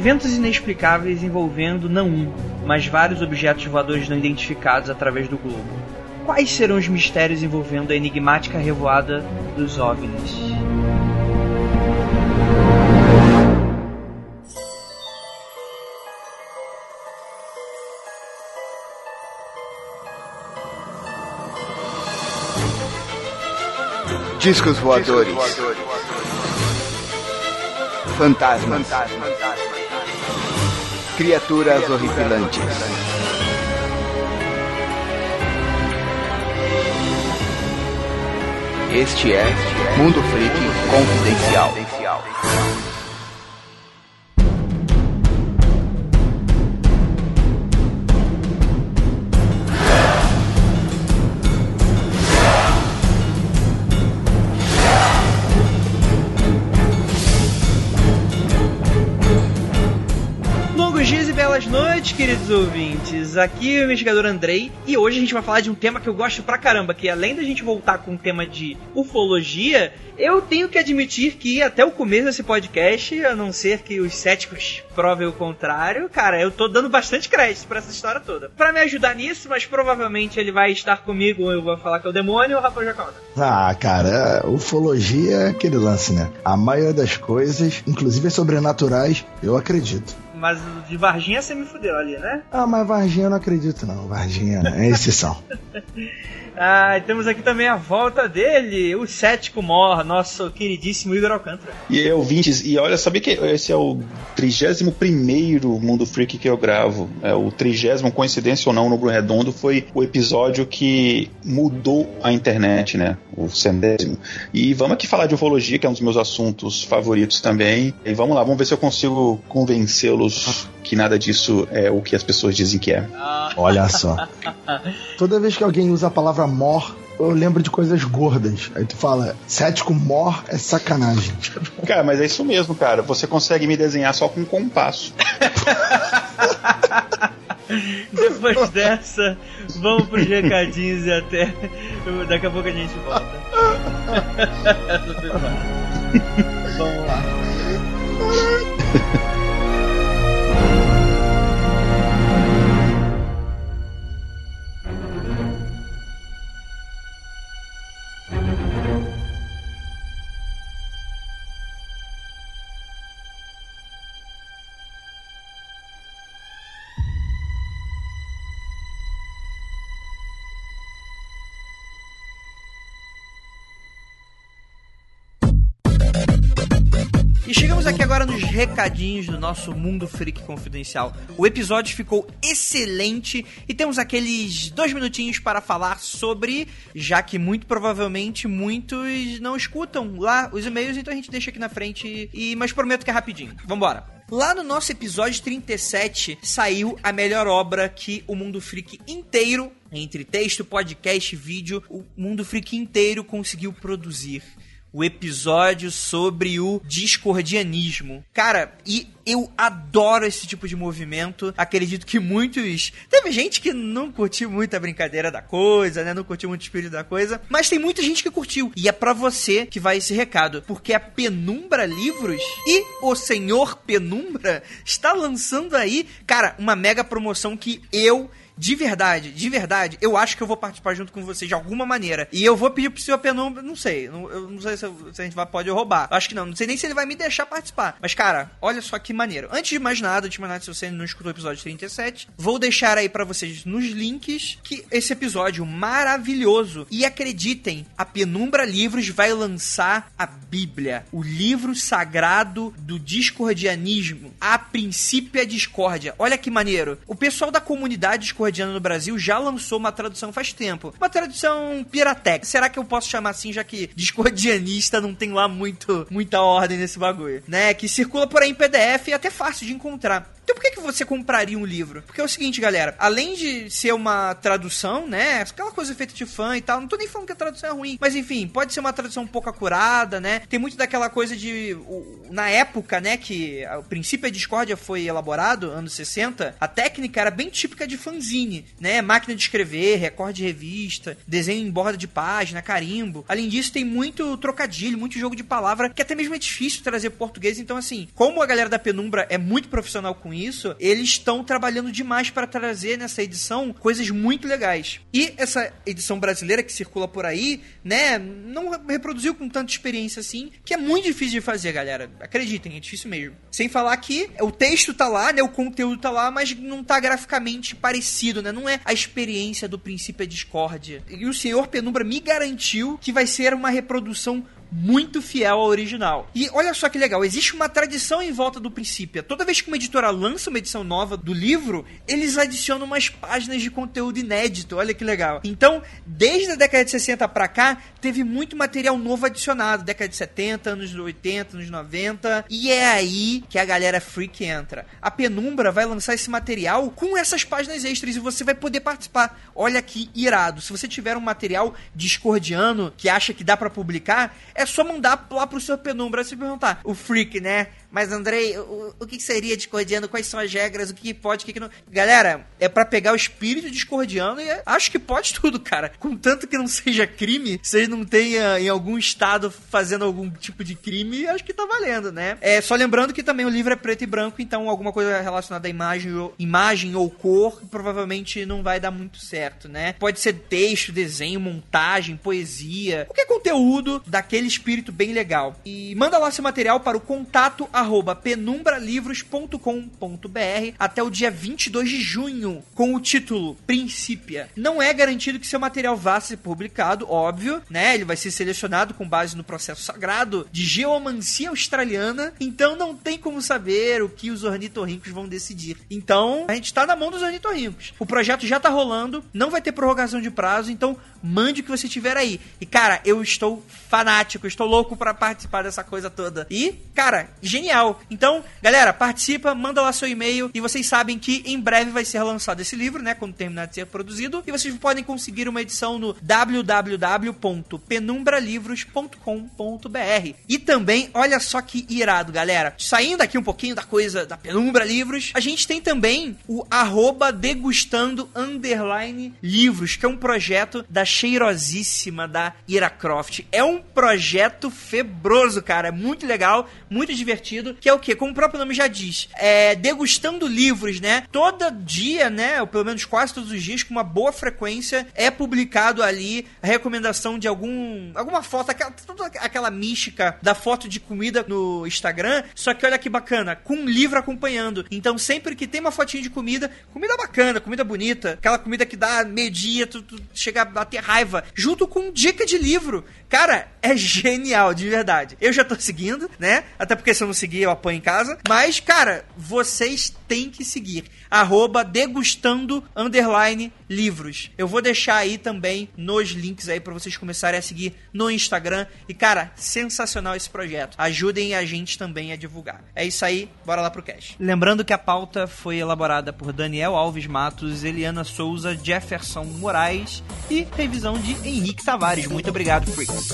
Eventos inexplicáveis envolvendo não um, mas vários objetos voadores não identificados através do globo. Quais serão os mistérios envolvendo a enigmática revoada dos OVNIs? Discos voadores. Fantasmas. Criaturas horripilantes. Este é Mundo Freak Confidencial. Queridos ouvintes. Aqui é o investigador Andrei e hoje a gente vai falar de um tema que eu gosto pra caramba, que além da gente voltar com o tema de ufologia, eu tenho que admitir que até o começo desse podcast, a não ser que os céticos provem o contrário, cara, eu tô dando bastante crédito pra essa história toda. Pra me ajudar nisso, mas provavelmente ele vai estar comigo, eu vou falar que é o demônio, o Rafael Jaconda. Ah, cara, ufologia é aquele lance, né? A maioria das coisas, inclusive sobrenaturais, eu acredito. Mas de Varginha você me fudeu ali, né? Ah, mas Varginha eu não acredito não. Varginha é exceção. Ah, e temos aqui também a volta dele, o cético mor, nosso queridíssimo Igor Alcântara. E aí, ouvintes, e olha, sabia que esse é o 31 Mundo Freak que eu gravo. É o 30, coincidência ou não, no Bruno Redondo, foi o episódio que mudou a internet, né? O centésimo. E vamos aqui falar de ufologia, que é um dos meus assuntos favoritos também. E vamos lá, vamos ver se eu consigo convencê-los que nada disso é o que as pessoas dizem que é. Olha só. Toda vez que alguém usa a palavra mor, eu lembro de coisas gordas. Aí tu fala, cético mor é sacanagem. Cara, mas é isso mesmo, cara. Você consegue me desenhar só com um compasso. Depois dessa, vamos pros recadinhos e até. Daqui a pouco a gente volta. Vamos lá. Recadinhos do nosso Mundo Freak Confidencial. O episódio ficou excelente e temos aqueles dois minutinhos para falar sobre, já que muito provavelmente muitos não escutam lá os e-mails, então a gente deixa aqui na frente, e mas prometo que é rapidinho. Vambora! Lá no nosso episódio 37 saiu a melhor obra que o Mundo Freak inteiro, entre texto, podcast, vídeo, o Mundo Freak inteiro conseguiu produzir o episódio sobre o discordianismo. Cara, e eu adoro esse tipo de movimento. Acredito que muitos. Teve gente que não curtiu muito a brincadeira da coisa, né? Não curtiu muito o espírito da coisa. Mas tem muita gente que curtiu. E é pra você que vai esse recado. Porque a Penumbra Livros e o Senhor Penumbra está lançando aí, cara, uma mega promoção que eu de verdade, de verdade, eu acho que eu vou participar junto com vocês de alguma maneira. E eu vou pedir pro senhor Penumbra, não sei, não, eu não sei se, se a gente vai, pode roubar. Acho que não, não sei nem se ele vai me deixar participar. Mas, cara, olha só que maneiro. Antes de mais nada, antes de mais nada, se você não escutou o episódio 37, vou deixar aí para vocês nos links que esse episódio maravilhoso. E acreditem, a Penumbra Livros vai lançar a Bíblia, o livro sagrado do discordianismo. A princípio é discórdia. Olha que maneiro. O pessoal da comunidade discordiana no Brasil já lançou uma tradução faz tempo. Uma tradução piratex. Será que eu posso chamar assim, já que discordianista não tem lá muito, muita ordem nesse bagulho, né? Que circula por aí em PDF e é até fácil de encontrar. Então por que, que você compraria um livro? Porque é o seguinte, galera, além de ser uma tradução, né, aquela coisa feita de fã e tal, não tô nem falando que a tradução é ruim, mas enfim, pode ser uma tradução um pouco acurada, né? Tem muito daquela coisa de na época, né, que o princípio da discórdia foi elaborado, anos 60, a técnica era bem típica de fanzine, né? Máquina de escrever, recorde de revista, desenho em borda de página, carimbo. Além disso, tem muito trocadilho, muito jogo de palavra, que até mesmo é difícil trazer português. Então, assim, como a galera da Penumbra é muito profissional com isso, eles estão trabalhando demais para trazer nessa edição coisas muito legais. E essa edição brasileira que circula por aí, né, não reproduziu com tanta experiência assim, que é muito difícil de fazer, galera. Acreditem, é difícil mesmo. Sem falar que o texto tá lá, né, o conteúdo tá lá, mas não tá graficamente parecido, né? Não é a experiência do princípio da discórdia. E o senhor Penumbra me garantiu que vai ser uma reprodução muito fiel ao original. E olha só que legal, existe uma tradição em volta do princípio. Toda vez que uma editora lança uma edição nova do livro, eles adicionam umas páginas de conteúdo inédito. Olha que legal. Então, desde a década de 60 para cá, teve muito material novo adicionado. Década de 70, anos 80, anos 90. E é aí que a galera freak entra. A Penumbra vai lançar esse material com essas páginas extras e você vai poder participar. Olha que irado. Se você tiver um material discordiano que acha que dá para publicar, é só mandar lá pro seu penumbra se perguntar. O freak, né? Mas, Andrei, o, o que seria discordiano? Quais são as regras? O que pode, o que, não. Galera, é para pegar o espírito discordiano e é, acho que pode tudo, cara. Contanto que não seja crime, vocês não tenha em algum estado fazendo algum tipo de crime, acho que tá valendo, né? É, só lembrando que também o livro é preto e branco, então alguma coisa relacionada à imagem ou, imagem ou cor provavelmente não vai dar muito certo, né? Pode ser texto, desenho, montagem, poesia, qualquer conteúdo daquele espírito bem legal. E manda lá seu material para o contato arroba penumbralivros.com.br até o dia 22 de junho, com o título Princípia. Não é garantido que seu material vá ser publicado, óbvio, né? Ele vai ser selecionado com base no processo sagrado de geomancia australiana, então não tem como saber o que os ornitorrincos vão decidir. Então, a gente tá na mão dos ornitorrincos. O projeto já tá rolando, não vai ter prorrogação de prazo, então mande o que você tiver aí. E cara, eu estou fanático, estou louco para participar dessa coisa toda. E, cara, genial. Então, galera, participa, manda lá seu e-mail e vocês sabem que em breve vai ser lançado esse livro, né, quando terminar de ser produzido, e vocês podem conseguir uma edição no www.penumbralivros.com.br. E também, olha só que irado, galera. Saindo aqui um pouquinho da coisa da Penumbra Livros, a gente tem também o degustando livros, que é um projeto da cheirosíssima da Ira Croft. É um projeto febroso, cara. É muito legal, muito divertido. Que é o quê? Como o próprio nome já diz, é degustando livros, né? Todo dia, né? Ou pelo menos quase todos os dias, com uma boa frequência, é publicado ali a recomendação de algum alguma foto, aquela, toda aquela mística da foto de comida no Instagram. Só que olha que bacana, com um livro acompanhando. Então sempre que tem uma fotinha de comida, comida bacana, comida bonita, aquela comida que dá meio-dia, tu, tu chega a bater raiva, junto com dica de livro. Cara, é genial, de verdade. Eu já tô seguindo, né? Até porque se eu não seguir, eu apanho em casa. Mas, cara, vocês têm que seguir. Arroba degustando underline livros. Eu vou deixar aí também nos links aí para vocês começarem a seguir no Instagram. E, cara, sensacional esse projeto. Ajudem a gente também a divulgar. É isso aí, bora lá pro cast. Lembrando que a pauta foi elaborada por Daniel Alves Matos, Eliana Souza, Jefferson Moraes e revisão de Henrique Tavares. Muito obrigado, Freaks.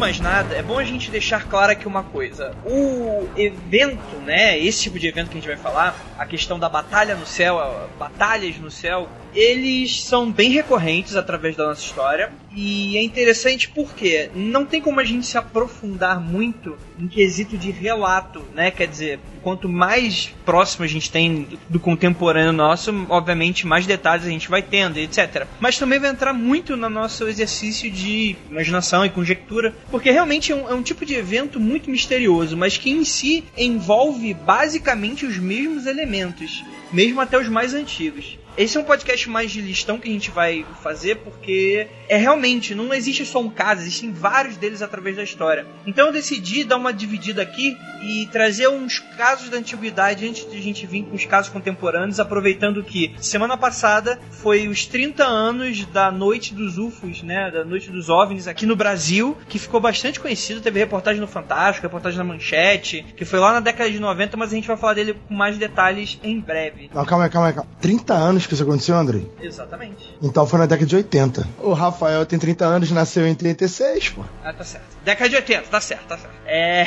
Mais nada, é bom a gente deixar claro aqui uma coisa. O evento, né, esse tipo de evento que a gente vai falar, a questão da batalha no céu, batalhas no céu, eles são bem recorrentes através da nossa história. E é interessante porque não tem como a gente se aprofundar muito em quesito de relato, né? Quer dizer, quanto mais próximo a gente tem do contemporâneo nosso, obviamente mais detalhes a gente vai tendo, etc. Mas também vai entrar muito no nosso exercício de imaginação e conjectura, porque realmente é um, é um tipo de evento muito misterioso, mas que em si envolve basicamente os mesmos elementos mesmo até os mais antigos. Esse é um podcast mais de listão que a gente vai fazer, porque é realmente, não existe só um caso, existem vários deles através da história. Então eu decidi dar uma dividida aqui e trazer uns casos da antiguidade antes de a gente vir com os casos contemporâneos, aproveitando que semana passada foi os 30 anos da Noite dos UFOs, né, da Noite dos OVNIs aqui no Brasil, que ficou bastante conhecido, teve reportagem no Fantástico, reportagem na Manchete, que foi lá na década de 90, mas a gente vai falar dele com mais detalhes em breve. Não, calma aí, calma aí, calma. 30 anos que isso aconteceu, André? Exatamente. Então foi na década de 80. O Rafael tem 30 anos, nasceu em 36, pô. Ah, tá certo. Década de 80, tá certo, tá certo. É.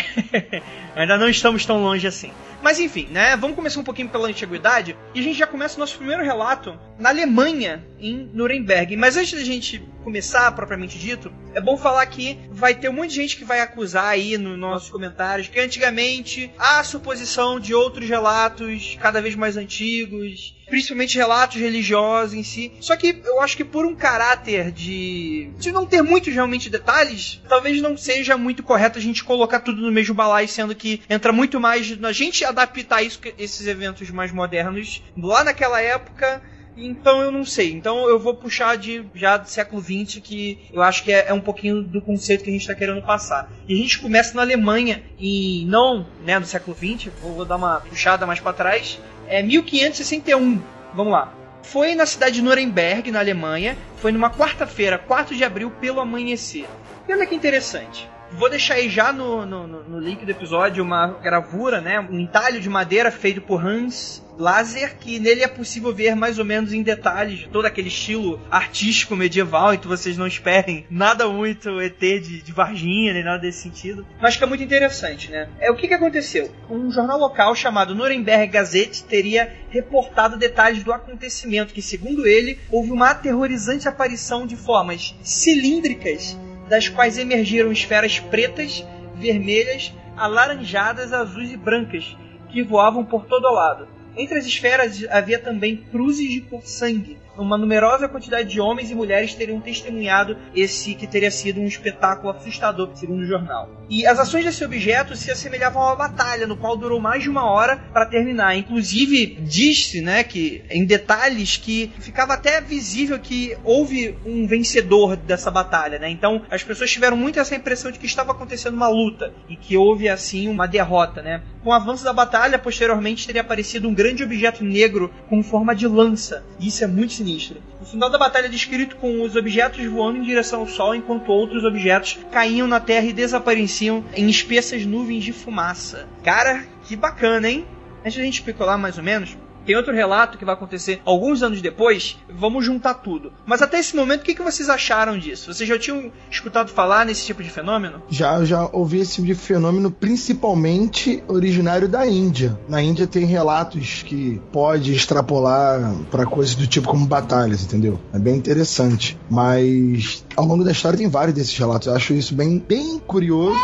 Ainda não estamos tão longe assim. Mas enfim, né? Vamos começar um pouquinho pela antiguidade e a gente já começa o nosso primeiro relato na Alemanha, em Nuremberg. Mas antes da gente começar, propriamente dito, é bom falar que vai ter um monte de gente que vai acusar aí nos nossos comentários que antigamente há suposição de outros relatos cada vez mais antigos, principalmente relatos religiosos em si. Só que eu acho que por um caráter de de não ter muitos realmente detalhes, talvez não seja muito correto a gente colocar tudo no mesmo balaio, sendo que entra muito mais na gente adaptar isso, esses eventos mais modernos lá naquela época então eu não sei. Então eu vou puxar de já do século XX, que eu acho que é, é um pouquinho do conceito que a gente está querendo passar. E a gente começa na Alemanha, e não né, no século XX, vou, vou dar uma puxada mais para trás, é 1561. Vamos lá. Foi na cidade de Nuremberg, na Alemanha, foi numa quarta-feira, 4 de abril, pelo amanhecer. E olha que interessante. Vou deixar aí já no, no, no, link do episódio uma gravura, né? Um entalho de madeira feito por Hans Laser, que nele é possível ver mais ou menos em detalhes todo aquele estilo artístico medieval, então vocês não esperem nada muito ET de, de Varginha, nem nada desse sentido. Mas que é muito interessante, né? É o que, que aconteceu? Um jornal local chamado Nuremberg Gazette teria reportado detalhes do acontecimento, que segundo ele, houve uma aterrorizante aparição de formas cilíndricas das quais emergiram esferas pretas, vermelhas, alaranjadas, azuis e brancas, que voavam por todo lado. Entre as esferas havia também cruzes de cor sangue, uma numerosa quantidade de homens e mulheres teriam testemunhado esse que teria sido um espetáculo assustador, segundo o jornal. E as ações desse objeto se assemelhavam a uma batalha, no qual durou mais de uma hora para terminar. Inclusive, disse, né, que em detalhes que ficava até visível que houve um vencedor dessa batalha, né? Então, as pessoas tiveram muito essa impressão de que estava acontecendo uma luta e que houve assim uma derrota, né? Com o avanço da batalha, posteriormente teria aparecido um grande objeto negro com forma de lança. Isso é muito sinistra. O final da batalha é descrito com os objetos voando em direção ao Sol, enquanto outros objetos caíam na Terra e desapareciam em espessas nuvens de fumaça. Cara, que bacana, hein? Antes a gente especular mais ou menos, tem outro relato que vai acontecer alguns anos depois. Vamos juntar tudo. Mas até esse momento, o que, vocês acharam disso? Vocês já tinham escutado falar nesse tipo de fenômeno? Já, já ouvi esse tipo de fenômeno, principalmente originário da Índia. Na Índia tem relatos que pode extrapolar para coisas do tipo como batalhas, entendeu? É bem interessante. Mas ao longo da história tem vários desses relatos. Eu acho isso bem, bem curioso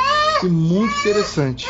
e muito interessante.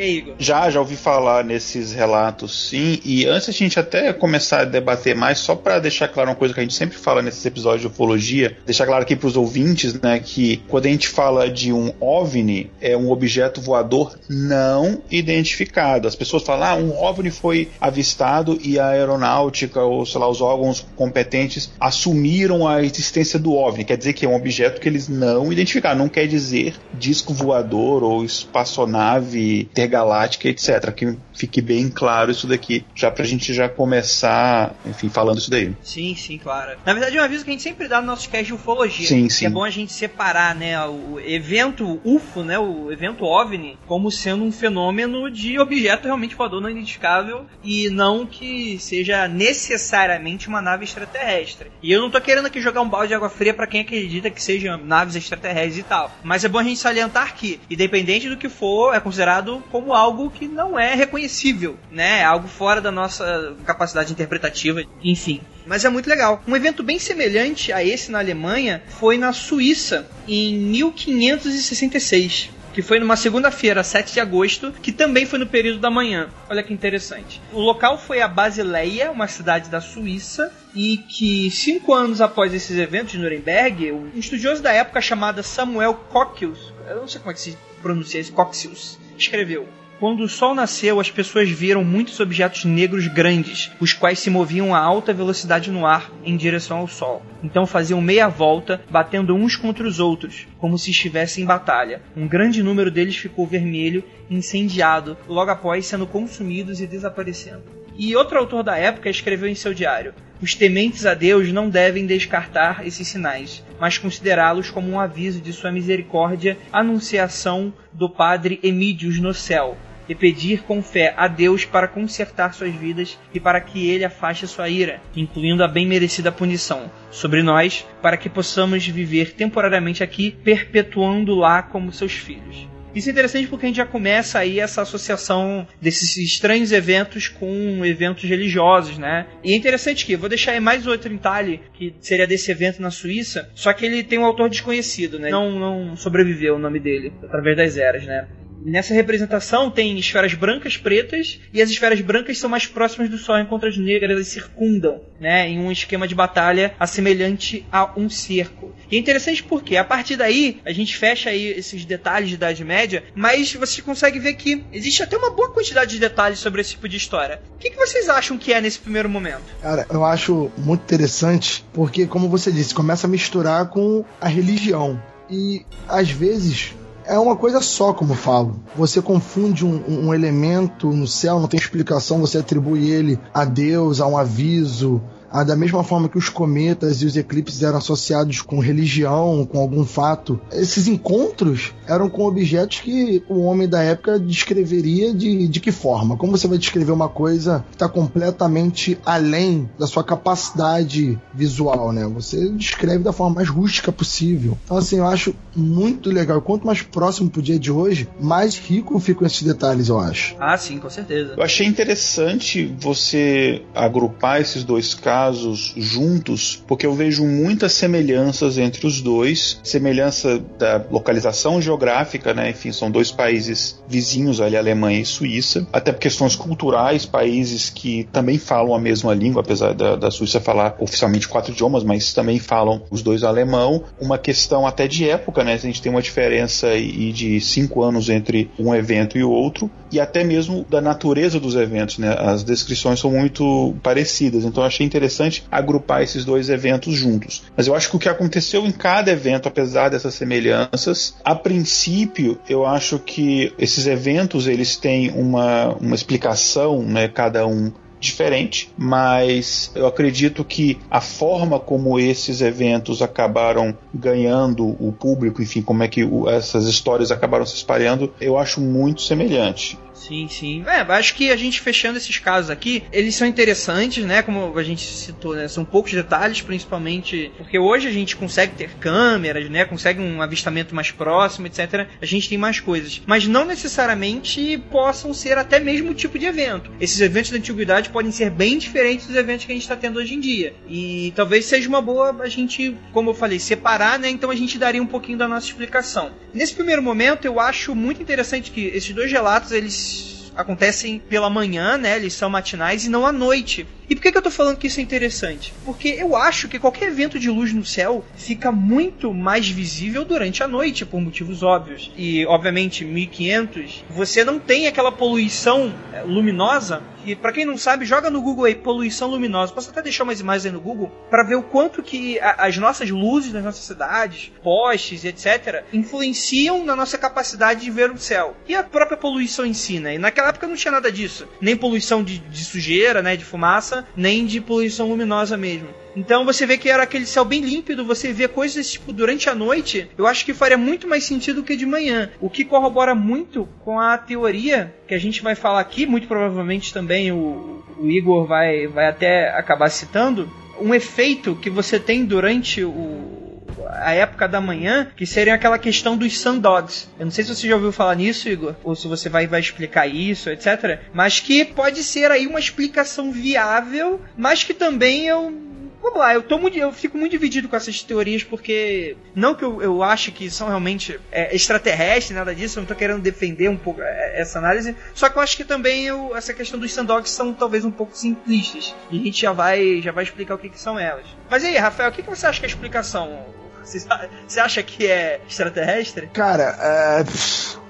E aí, Igor? Já, já ouvi falar nesses relatos, sim. E antes a gente até começar a debater mais, só para deixar claro uma coisa que a gente sempre fala nesses episódios de ufologia, deixar claro aqui para os ouvintes, né, que quando a gente fala de um OVNI, é um objeto voador não identificado. As pessoas falam, ah, um OVNI foi avistado e a aeronáutica ou, sei lá, os órgãos competentes assumiram a existência do OVNI. Quer dizer que é um objeto que eles não identificaram. Não quer dizer disco voador ou espaçonave intergaláctica, etc. Que fique bem claro isso daqui, já pra gente já começar, enfim, falando isso daí. Sim, sim, claro. Na verdade, é um aviso que a gente sempre dá no nosso cast de ufologia. Sim, que sim. é bom a gente separar, né, o evento UFO, né, o evento OVNI, como sendo um fenômeno de objeto realmente voador não identificável e não que seja necessariamente uma nave extraterrestre. E eu não tô querendo aqui jogar um balde de água fria para quem acredita que sejam naves extraterrestres e tal. Mas é bom a gente salientar que, independente do que for, é considerado como algo que não é reconhecível, né? Algo fora da nossa capacidade interpretativa, enfim. Mas é muito legal. Um evento bem semelhante a esse na Alemanha foi na Suíça em 1566 que foi numa segunda-feira, 7 de agosto, que também foi no período da manhã. Olha que interessante. O local foi a Basileia, uma cidade da Suíça, e que cinco anos após esses eventos de Nuremberg, um estudioso da época chamado Samuel Coxius, eu não sei como é que se pronuncia esse Coxius, escreveu quando o sol nasceu, as pessoas viram muitos objetos negros grandes, os quais se moviam a alta velocidade no ar em direção ao sol. Então faziam meia volta, batendo uns contra os outros, como se estivessem em batalha. Um grande número deles ficou vermelho, incendiado, logo após sendo consumidos e desaparecendo. E outro autor da época escreveu em seu diário: Os tementes a Deus não devem descartar esses sinais, mas considerá-los como um aviso de sua misericórdia, anunciação do Padre Emídios no céu, e pedir com fé a Deus para consertar suas vidas e para que ele afaste sua ira, incluindo a bem merecida punição sobre nós, para que possamos viver temporariamente aqui, perpetuando lá como seus filhos. Isso é interessante porque a gente já começa aí essa associação desses estranhos eventos com eventos religiosos, né? E é interessante que, vou deixar aí mais outro entalhe, que seria desse evento na Suíça, só que ele tem um autor desconhecido, né? Não, não sobreviveu o nome dele, através das eras, né? Nessa representação tem esferas brancas, pretas, e as esferas brancas são mais próximas do Sol, enquanto as negras elas circundam, né, em um esquema de batalha assemelhante a um cerco. E é interessante porque a partir daí a gente fecha aí esses detalhes de Idade Média, mas você consegue ver que existe até uma boa quantidade de detalhes sobre esse tipo de história. O que, que vocês acham que é nesse primeiro momento? Cara, eu acho muito interessante porque, como você disse, começa a misturar com a religião. E às vezes é uma coisa só, como falo. Você confunde um, um, elemento no céu, não tem explicação, você atribui ele a Deus, a um aviso, ah, da mesma forma que os cometas e os eclipses eram associados com religião, com algum fato, esses encontros eram com objetos que o homem da época descreveria de, de que forma? Como você vai descrever uma coisa que está completamente além da sua capacidade visual, né? Você descreve da forma mais rústica possível. Então, assim, eu acho muito legal. Quanto mais próximo pro dia de hoje, mais rico ficam esses detalhes, eu acho. Ah, sim, com certeza. Eu achei interessante você agrupar esses dois casos casos juntos, porque eu vejo muitas semelhanças entre os dois, semelhança da localização geográfica, né? Enfim, são dois países vizinhos ali, Alemanha e Suíça, até por questões culturais, países que também falam a mesma língua, apesar da, da Suíça falar oficialmente quatro idiomas, mas também falam os dois alemão. Uma questão até de época, né? A gente tem uma diferença aí de cinco anos entre um evento e outro, e até mesmo da natureza dos eventos, né? As descrições são muito parecidas, então achei interessante interessante agrupar esses dois eventos juntos. Mas eu acho que o que aconteceu em cada evento, apesar dessas semelhanças, a princípio eu acho que esses eventos eles têm uma, uma explicação, né, cada um diferente, mas eu acredito que a forma como esses eventos acabaram ganhando o público, enfim, como é que essas histórias acabaram se espalhando, eu acho muito semelhante. Sim, sim. É, acho que a gente fechando esses casos aqui, eles são interessantes, né? Como a gente citou, né? São poucos detalhes, principalmente porque hoje a gente consegue ter câmeras, né? Consegue um avistamento mais próximo, etc. A gente tem mais coisas. Mas não necessariamente possam ser até mesmo tipo de evento. Esses eventos da antiguidade podem ser bem diferentes dos eventos que a gente está tendo hoje em dia. E talvez seja uma boa a gente, como eu falei, separar, né? Então a gente daria um pouquinho da nossa explicação. Nesse primeiro momento, eu acho muito interessante que esses dois relatos, eles acontecem pela manhã, né? Eles são matinais e não à noite. E por que, que eu tô falando que isso é interessante? Porque eu acho que qualquer evento de luz no céu fica muito mais visível durante a noite, por motivos óbvios. E, obviamente, 1500, você não tem aquela poluição é, luminosa. E para quem não sabe, joga no Google aí poluição luminosa. Posso até deixar umas imagens aí no Google para ver o quanto que a, as nossas luzes nas nossas cidades, postes, etc, influenciam na nossa capacidade de ver o céu. E a própria poluição em si, né? E naquela época não tinha nada disso, nem poluição de, de sujeira, né, de fumaça, nem de poluição luminosa mesmo. Então você vê que era aquele céu bem límpido, você vê coisas tipo durante a noite, eu acho que faria muito mais sentido que de manhã. O que corrobora muito com a teoria que a gente vai falar aqui, muito provavelmente também o, o Igor vai, vai até acabar citando, um efeito que você tem durante o, a época da manhã, que seria aquela questão dos sundogs. Eu não sei se você já ouviu falar nisso, Igor, ou se você vai, vai explicar isso, etc. Mas que pode ser aí uma explicação viável, mas que também eu Vamos lá, eu, tô muito, eu fico muito dividido com essas teorias, porque não que eu, eu ache que são realmente é, extraterrestres, nada disso, eu não tô querendo defender um pouco é, essa análise, só que eu acho que também eu, essa questão dos sandogs são talvez um pouco simplistas, e a gente já vai, já vai explicar o que, que são elas. Mas aí, Rafael, o que, que você acha que é a explicação? Você acha que é extraterrestre? Cara, é,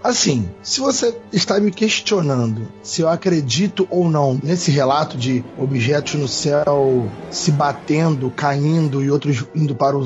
assim, se você está me questionando se eu acredito ou não nesse relato de objetos no céu se batendo, caindo e outros indo para o,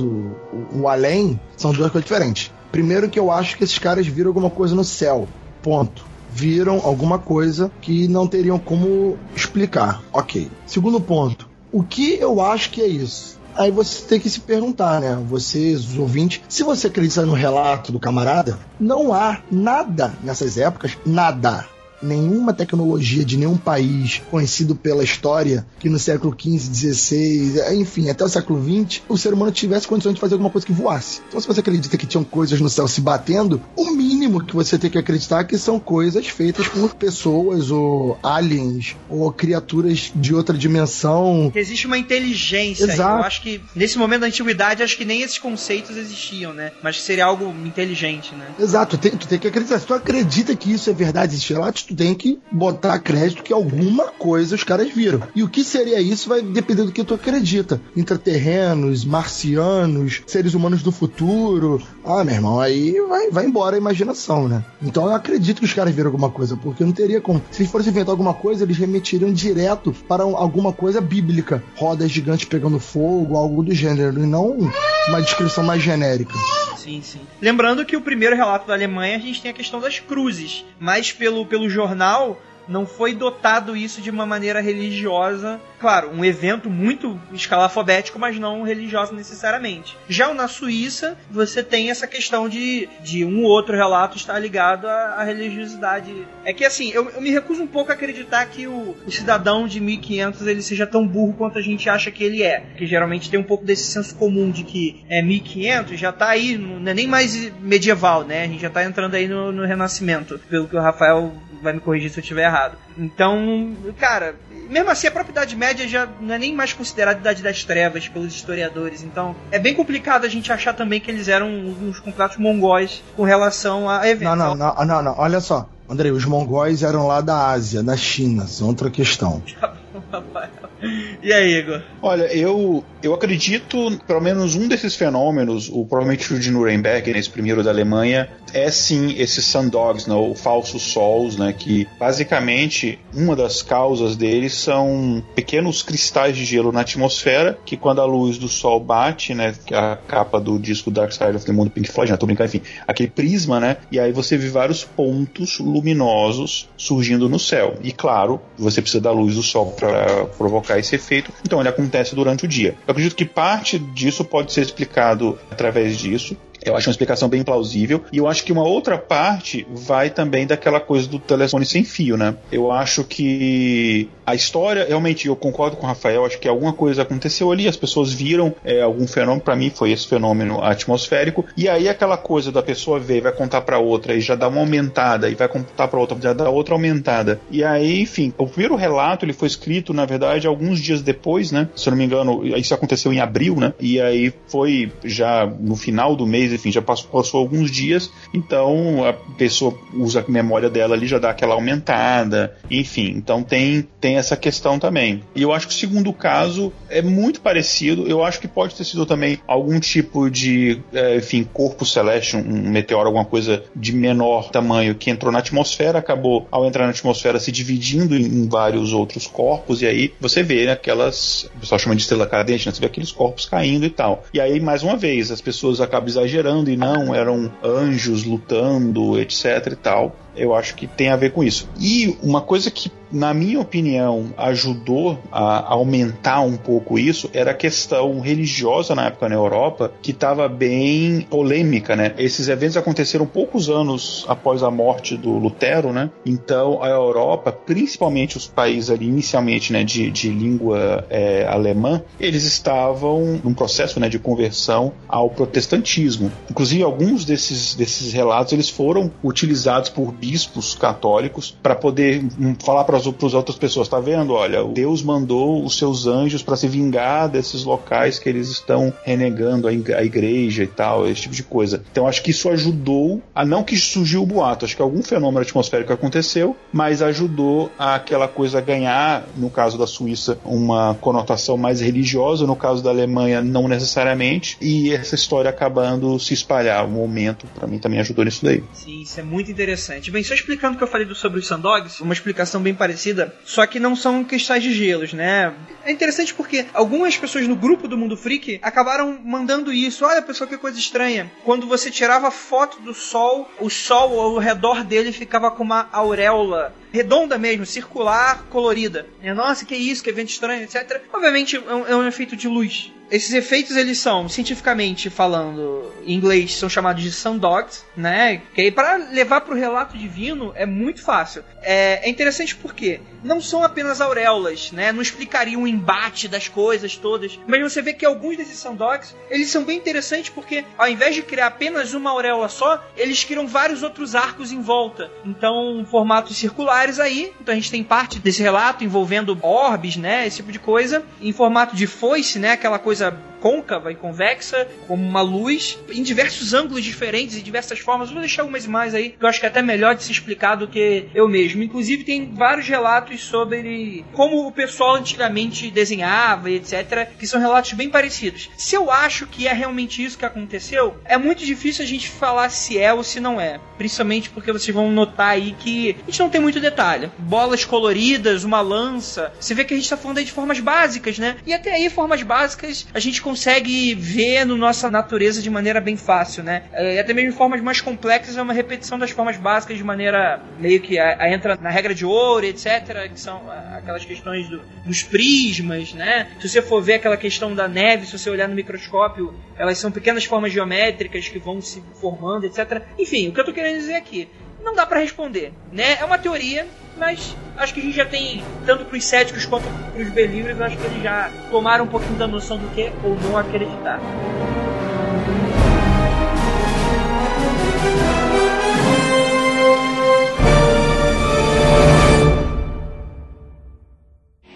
o, o além, são duas coisas diferentes. Primeiro que eu acho que esses caras viram alguma coisa no céu. Ponto viram alguma coisa que não teriam como explicar. Ok. Segundo ponto, o que eu acho que é isso? Aí você tem que se perguntar, né? Vocês, os ouvintes, se você acredita no relato do camarada, não há nada nessas épocas, nada nenhuma tecnologia de nenhum país conhecido pela história que no século XV, XVI, enfim, até o século XX, o ser humano tivesse condições de fazer alguma coisa que voasse. Então, se você acredita que tinham coisas no céu se batendo, o mínimo que você tem que acreditar é que são coisas feitas por pessoas ou aliens ou criaturas de outra dimensão. Existe uma inteligência. Exato. Eu acho que nesse momento da antiguidade, acho que nem esses conceitos existiam, né? Mas que seria algo inteligente, né? Exato, tu tem, tu tem que acreditar. Se tu acredita que isso é verdade, existe lá, tu tem que botar crédito que alguma coisa os caras viram. E o que seria isso vai depender do que tu acredita. Intraterrenos, marcianos, seres humanos do futuro. Ah, meu irmão, aí vai, vai embora a imaginação, né? Então eu acredito que os caras viram alguma coisa, porque não teria como. Se eles fossem inventar alguma coisa, eles remetiriam direto para alguma coisa bíblica. Rodas gigantes pegando fogo, algo do gênero, e não uma descrição mais genérica. Sim, sim. Lembrando que o primeiro relato da Alemanha a gente tem a questão das cruzes, mas pelo, pelo jornal não foi dotado isso de uma maneira religiosa. Claro, um evento muito escalafobético, mas não religioso necessariamente. Já na Suíça, você tem essa questão de, de um ou outro relato estar ligado à, à religiosidade. É que assim, eu, eu, me recuso um pouco a acreditar que o, o, cidadão de 1500 ele seja tão burro quanto a gente acha que ele é. Que geralmente tem um pouco desse senso comum de que é 1500, já tá aí, não é nem mais medieval, né? A gente já tá entrando aí no, no Renascimento, pelo que o Rafael vai me corrigir se eu estiver errado. Então, cara, mesmo assim a própria Idade Média já não é nem mais considerada Idade das Trevas pelos historiadores. Então, é bem complicado a gente achar também que eles eram uns completos mongóis com relação a eventos. Não, não, não, não, não. olha só. Andrei, os mongóis eram lá da Ásia, da China, são outra questão. E aí, Igor? Olha, eu, eu acredito, pelo menos um desses fenômenos, o provavelmente o de Nuremberg, nesse primeiro da Alemanha, é sim esses sundogs, né, ou falsos sols, né, que basicamente uma das causas deles são pequenos cristais de gelo na atmosfera, que quando a luz do sol bate, né, é a capa do disco Dark Side of the Moon do Pink Floyd, né, tô brincando, enfim, aquele prisma, né, e aí você vê vários pontos luminosos surgindo no céu. E claro, você precisa da luz do sol para provocar esse efeito, então ele acontece durante o dia. Eu acredito que parte disso pode ser explicado através disso. Eu acho uma explicação bem plausível. E eu acho que uma outra parte vai também daquela coisa do telefone sem fio, né? Eu acho que a história, realmente, eu concordo com o Rafael, acho que alguma coisa aconteceu ali, as pessoas viram é, algum fenômeno, para mim foi esse fenômeno atmosférico, e aí aquela coisa da pessoa ver, vai contar para outra e já dá uma aumentada, e vai contar para outra, já dá outra aumentada. E aí, enfim, o primeiro relato ele foi escrito, na verdade, alguns dias depois, né? Se eu não me engano, isso aconteceu em abril, né? E aí foi já no final do mês, enfim, já passou, passou alguns dias, então a pessoa usa a memória dela ali, já dá aquela aumentada, enfim, então tem, tem essa questão também. E eu acho que o segundo caso é muito parecido, eu acho que pode ter sido também algum tipo de, é, enfim, corpo celeste, um meteoro, alguma coisa de menor tamanho que entrou na atmosfera, acabou, ao entrar na atmosfera, se dividindo em vários outros corpos, e aí você vê né, aquelas, o pessoal chama de estrela cadente, né, você vê aqueles corpos caindo e tal. E aí, mais uma vez, as pessoas acabam exagerando e não eram anjos lutando, etc e tal. Eu acho que tem a ver com isso. E uma coisa que na minha opinião, ajudou a aumentar um pouco isso era a questão religiosa na época na Europa, que estava bem polêmica, né? Esses eventos aconteceram poucos anos após a morte do Lutero, né? Então a Europa, principalmente os países ali inicialmente, né, de, de língua é, alemã, eles estavam num processo, né, de conversão ao protestantismo. Inclusive alguns desses desses relatos eles foram utilizados por bispos católicos para poder hum, falar para as outras pessoas, tá vendo? Olha, Deus mandou os seus anjos para se vingar desses locais que eles estão renegando a igreja e tal, esse tipo de coisa. Então acho que isso ajudou a não que surgiu o boato, acho que algum fenômeno atmosférico aconteceu, mas ajudou a aquela coisa ganhar, no caso da Suíça, uma conotação mais religiosa, no caso da Alemanha não necessariamente, e essa história acabando se espalhar. O momento para mim também ajudou nisso daí. Sim, isso é muito interessante. Bem, só explicando o que eu falei sobre os Sandogs, uma explicação bem parecida, só que não são cristais de gelos, né? É interessante porque algumas pessoas no grupo do Mundo Freak acabaram mandando isso. Olha, pessoal, que coisa estranha. Quando você tirava foto do Sol, o Sol ao redor dele ficava com uma auréola redonda mesmo, circular, colorida. Nossa, que isso, que evento estranho, etc. Obviamente é um, é um efeito de luz. Esses efeitos, eles são, cientificamente falando, em inglês, são chamados de sundogs, né? Que para levar para o relato divino, é muito fácil. É, é interessante porque não são apenas auréolas, né? Não explicariam o embate das coisas todas. Mas você vê que alguns desses sundogs, eles são bem interessantes porque, ao invés de criar apenas uma auréola só, eles criam vários outros arcos em volta. Então, formatos circulares aí. Então, a gente tem parte desse relato envolvendo orbes, né? Esse tipo de coisa. Em formato de foice, né? Aquela coisa côncava e convexa, como uma luz, em diversos ângulos diferentes e diversas formas. Vou deixar algumas imagens aí, que eu acho que é até melhor de se explicar do que eu mesmo. Inclusive, tem vários relatos sobre como o pessoal antigamente desenhava e etc., que são relatos bem parecidos. Se eu acho que é realmente isso que aconteceu, é muito difícil a gente falar se é ou se não é. Principalmente porque vocês vão notar aí que a gente não tem muito detalhe. Bolas coloridas, uma lança. Você vê que a gente tá falando aí de formas básicas, né? E até aí, formas básicas, a gente consegue consegue ver no nossa natureza de maneira bem fácil, né? É, e até mesmo formas mais complexas é uma repetição das formas básicas de maneira meio que a, a entra na regra de ouro, etc., que são aquelas questões do, dos prismas, né? Se você for ver aquela questão da neve, se você olhar no microscópio, elas são pequenas formas geométricas que vão se formando, etc. Enfim, o que eu tô querendo dizer aqui, não dá para responder, né? É uma teoria, mas acho que a gente já tem, tanto para os céticos quanto para os believers, acho que eles já tomaram um pouquinho da noção do que é ou não acreditar.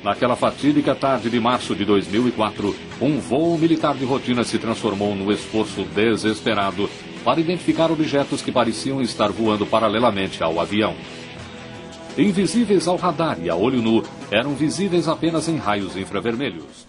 Naquela fatídica tarde de março de 2004, um voo militar de rotina se transformou no esforço desesperado para identificar objetos que pareciam estar voando paralelamente ao avião. Invisíveis ao radar e a olho nu, eram visíveis apenas em raios infravermelhos.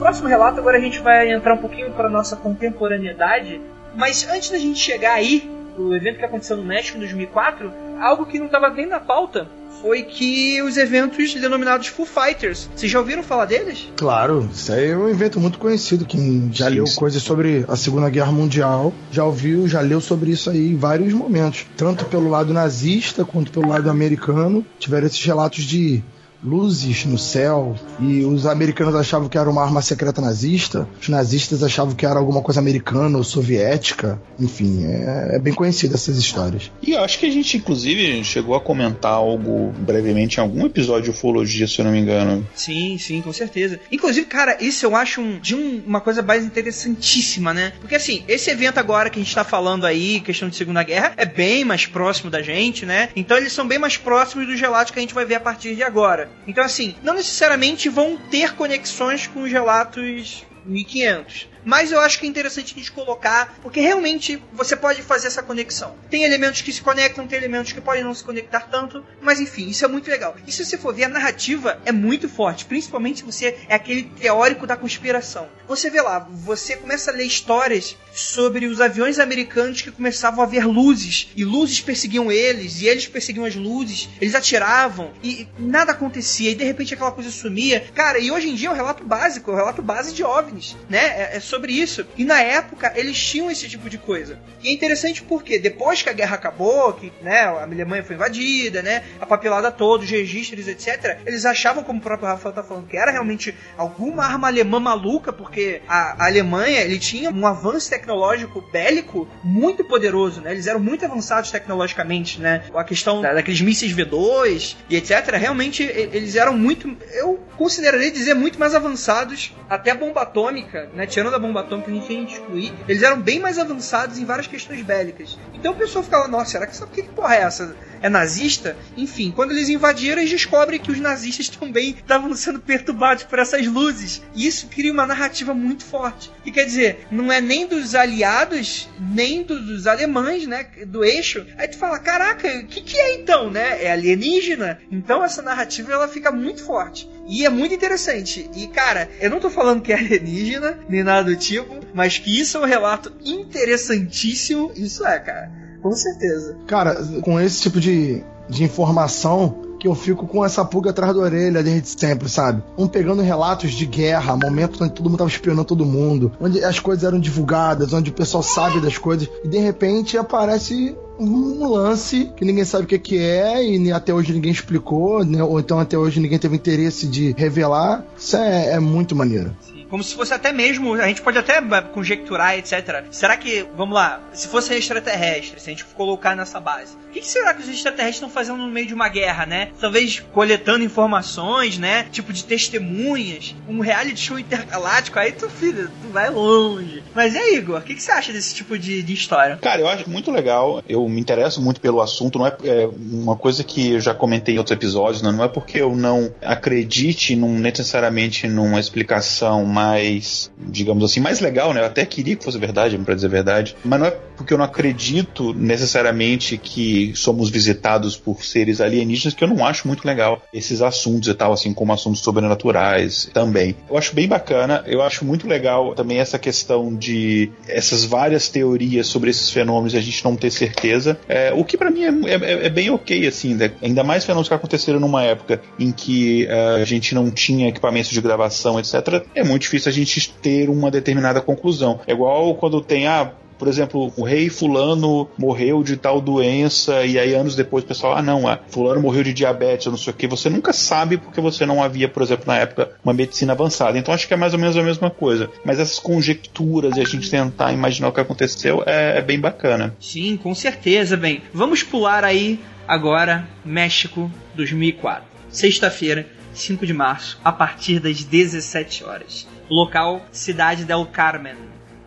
Próximo relato, agora a gente vai entrar um pouquinho para nossa contemporaneidade. Mas antes da gente chegar aí, o evento que aconteceu no México em 2004, algo que não estava nem na pauta foi que os eventos denominados Foo Fighters. Vocês já ouviram falar deles? Claro, isso aí é um evento muito conhecido. Quem já sim, leu coisas sobre a Segunda Guerra Mundial já ouviu, já leu sobre isso aí em vários momentos. Tanto pelo lado nazista quanto pelo lado americano. Tiveram esses relatos de luzes no céu e os americanos achavam que era uma arma secreta nazista, os nazistas achavam que era alguma coisa americana ou soviética, enfim, é, é bem conhecida essas histórias. E acho que a gente, inclusive, chegou a comentar algo brevemente em algum episódio de ufologia, se eu não me engano. Sim, sim, com certeza. Inclusive, cara, isso eu acho um, de um, uma coisa mais interessantíssima, né? Porque assim, esse evento agora que a gente tá falando aí, questão de Segunda Guerra, é bem mais próximo da gente, né? Então eles são bem mais próximos dos relatos que a gente vai ver a partir de agora. Então, assim, não necessariamente vão ter conexões com os relatos 1500. Mas eu acho que é interessante a gente colocar, porque realmente você pode fazer essa conexão. Tem elementos que se conectam, tem elementos que podem não se conectar tanto, mas enfim, isso é muito legal. E se você for ver, a narrativa é muito forte, principalmente se você é aquele teórico da conspiração. Você vê lá, você começa a ler histórias sobre os aviões americanos que começavam a ver luzes, e luzes perseguiam eles, e eles perseguiam as luzes, eles atiravam, e nada acontecia, e de repente aquela coisa sumia. Cara, e hoje em dia é um relato básico, é um relato base de OVNIs, né? É, é, sobre isso. E na época eles tinham esse tipo de coisa. E é interessante porque depois que a guerra acabou, que né, a Alemanha foi invadida, né? A papelada toda, os registros, etc. Eles achavam, como o próprio Rafael tá falando, que era realmente alguma arma alemã maluca, porque a, a Alemanha ele tinha um avanço tecnológico bélico muito poderoso, né? Eles eram muito avançados tecnologicamente, né? A questão da, daqueles mísseis V2 e etc. Realmente eles eram muito, eu consideraria dizer muito mais avançados. Até a bomba atômica, né? Tirando a bomba atômica, a gente que excluir. Eles eram bem mais avançados em várias questões bélicas. Então o pessoal ficava, nossa, será que sabe que porra é essa? É nazista? Enfim, quando eles invadiram, eles descobrem que os nazistas também estavam sendo perturbados por essas luzes. E isso cria uma narrativa muito forte. E quer dizer, não é nem dos aliados, nem dos alemães, né? Do eixo. Aí tu fala, caraca, o que, que é então, né? É alienígena? Então essa narrativa ela fica muito forte. E é muito interessante. E, cara, eu não tô falando que é alienígena, nem nada do tipo, mas que isso é um relato interessantíssimo, isso é, cara. Com certeza. Cara, com esse tipo de, de informação, que eu fico com essa pulga atrás da orelha desde sempre, sabe? Um pegando relatos de guerra, momentos onde todo mundo tava espionando todo mundo, onde as coisas eram divulgadas, onde o pessoal sabe das coisas, e de repente aparece um lance que ninguém sabe o que, é e até hoje ninguém explicou, né? ou então até hoje ninguém teve interesse de revelar. Isso é, é muito maneiro. Como se fosse até mesmo, a gente pode até conjecturar, etc. Será que, vamos lá, se fosse extraterrestre, se a gente colocar nessa base, o que, será que os extraterrestres estão fazendo no meio de uma guerra, né? Talvez coletando informações, né? Tipo de testemunhas, um reality show intergaláctico, aí tu, filho, tu vai longe. Mas é, Igor, o que, você acha desse tipo de, de história? Cara, eu acho muito legal, eu me interesso muito pelo assunto, não é, é uma coisa que eu já comentei em outros episódios, não, não é porque eu não acredite num, necessariamente numa explicação mais, digamos assim, mais legal, né? Eu até queria que fosse verdade, para dizer a verdade, mas não é porque eu não acredito necessariamente que somos visitados por seres alienígenas que eu não acho muito legal esses assuntos e tal, assim como assuntos sobrenaturais também. Eu acho bem bacana, eu acho muito legal também essa questão de essas várias teorias sobre esses fenômenos e a gente não ter certeza. É, o que para mim é, é, é, bem ok, assim, né? ainda mais fenômenos que aconteceram numa época em que uh, a gente não tinha equipamentos de gravação, etc. É muito difícil a gente ter uma determinada conclusão. É igual quando tem, ah, por exemplo, o rei fulano morreu de tal doença e aí anos depois o pessoal, ah não, ah, fulano morreu de diabetes ou não sei o que, você nunca sabe porque você não havia, por exemplo, na época, uma medicina avançada. Então acho que é mais ou menos a mesma coisa. Mas essas conjecturas e a gente tentar imaginar o que aconteceu é, é bem bacana. Sim, com certeza. Bem, vamos pular aí agora México 2004. Sexta-feira, 5 de março, a partir das 17 horas. Local, cidade del Carmen,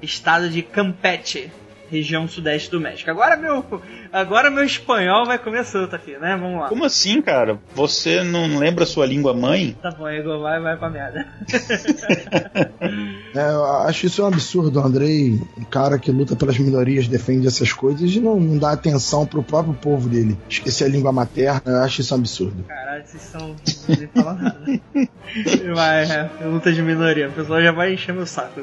estado de Campeche, região sudeste do México. Agora meu, agora meu espanhol vai comer solto aqui, né? Vamos lá. Como assim, cara? Você não lembra sua língua mãe? Tá bom, Igor, vai, vai pra merda. é, eu acho isso um absurdo, Andrei, um cara que luta pelas minorias, defende essas coisas e não, não dá atenção pro próprio povo dele. Esquecer a língua materna, eu acho isso um absurdo. Caralho, vocês são. Não falar nada. Vai, é, luta de minoria. O pessoal já vai encher meu saco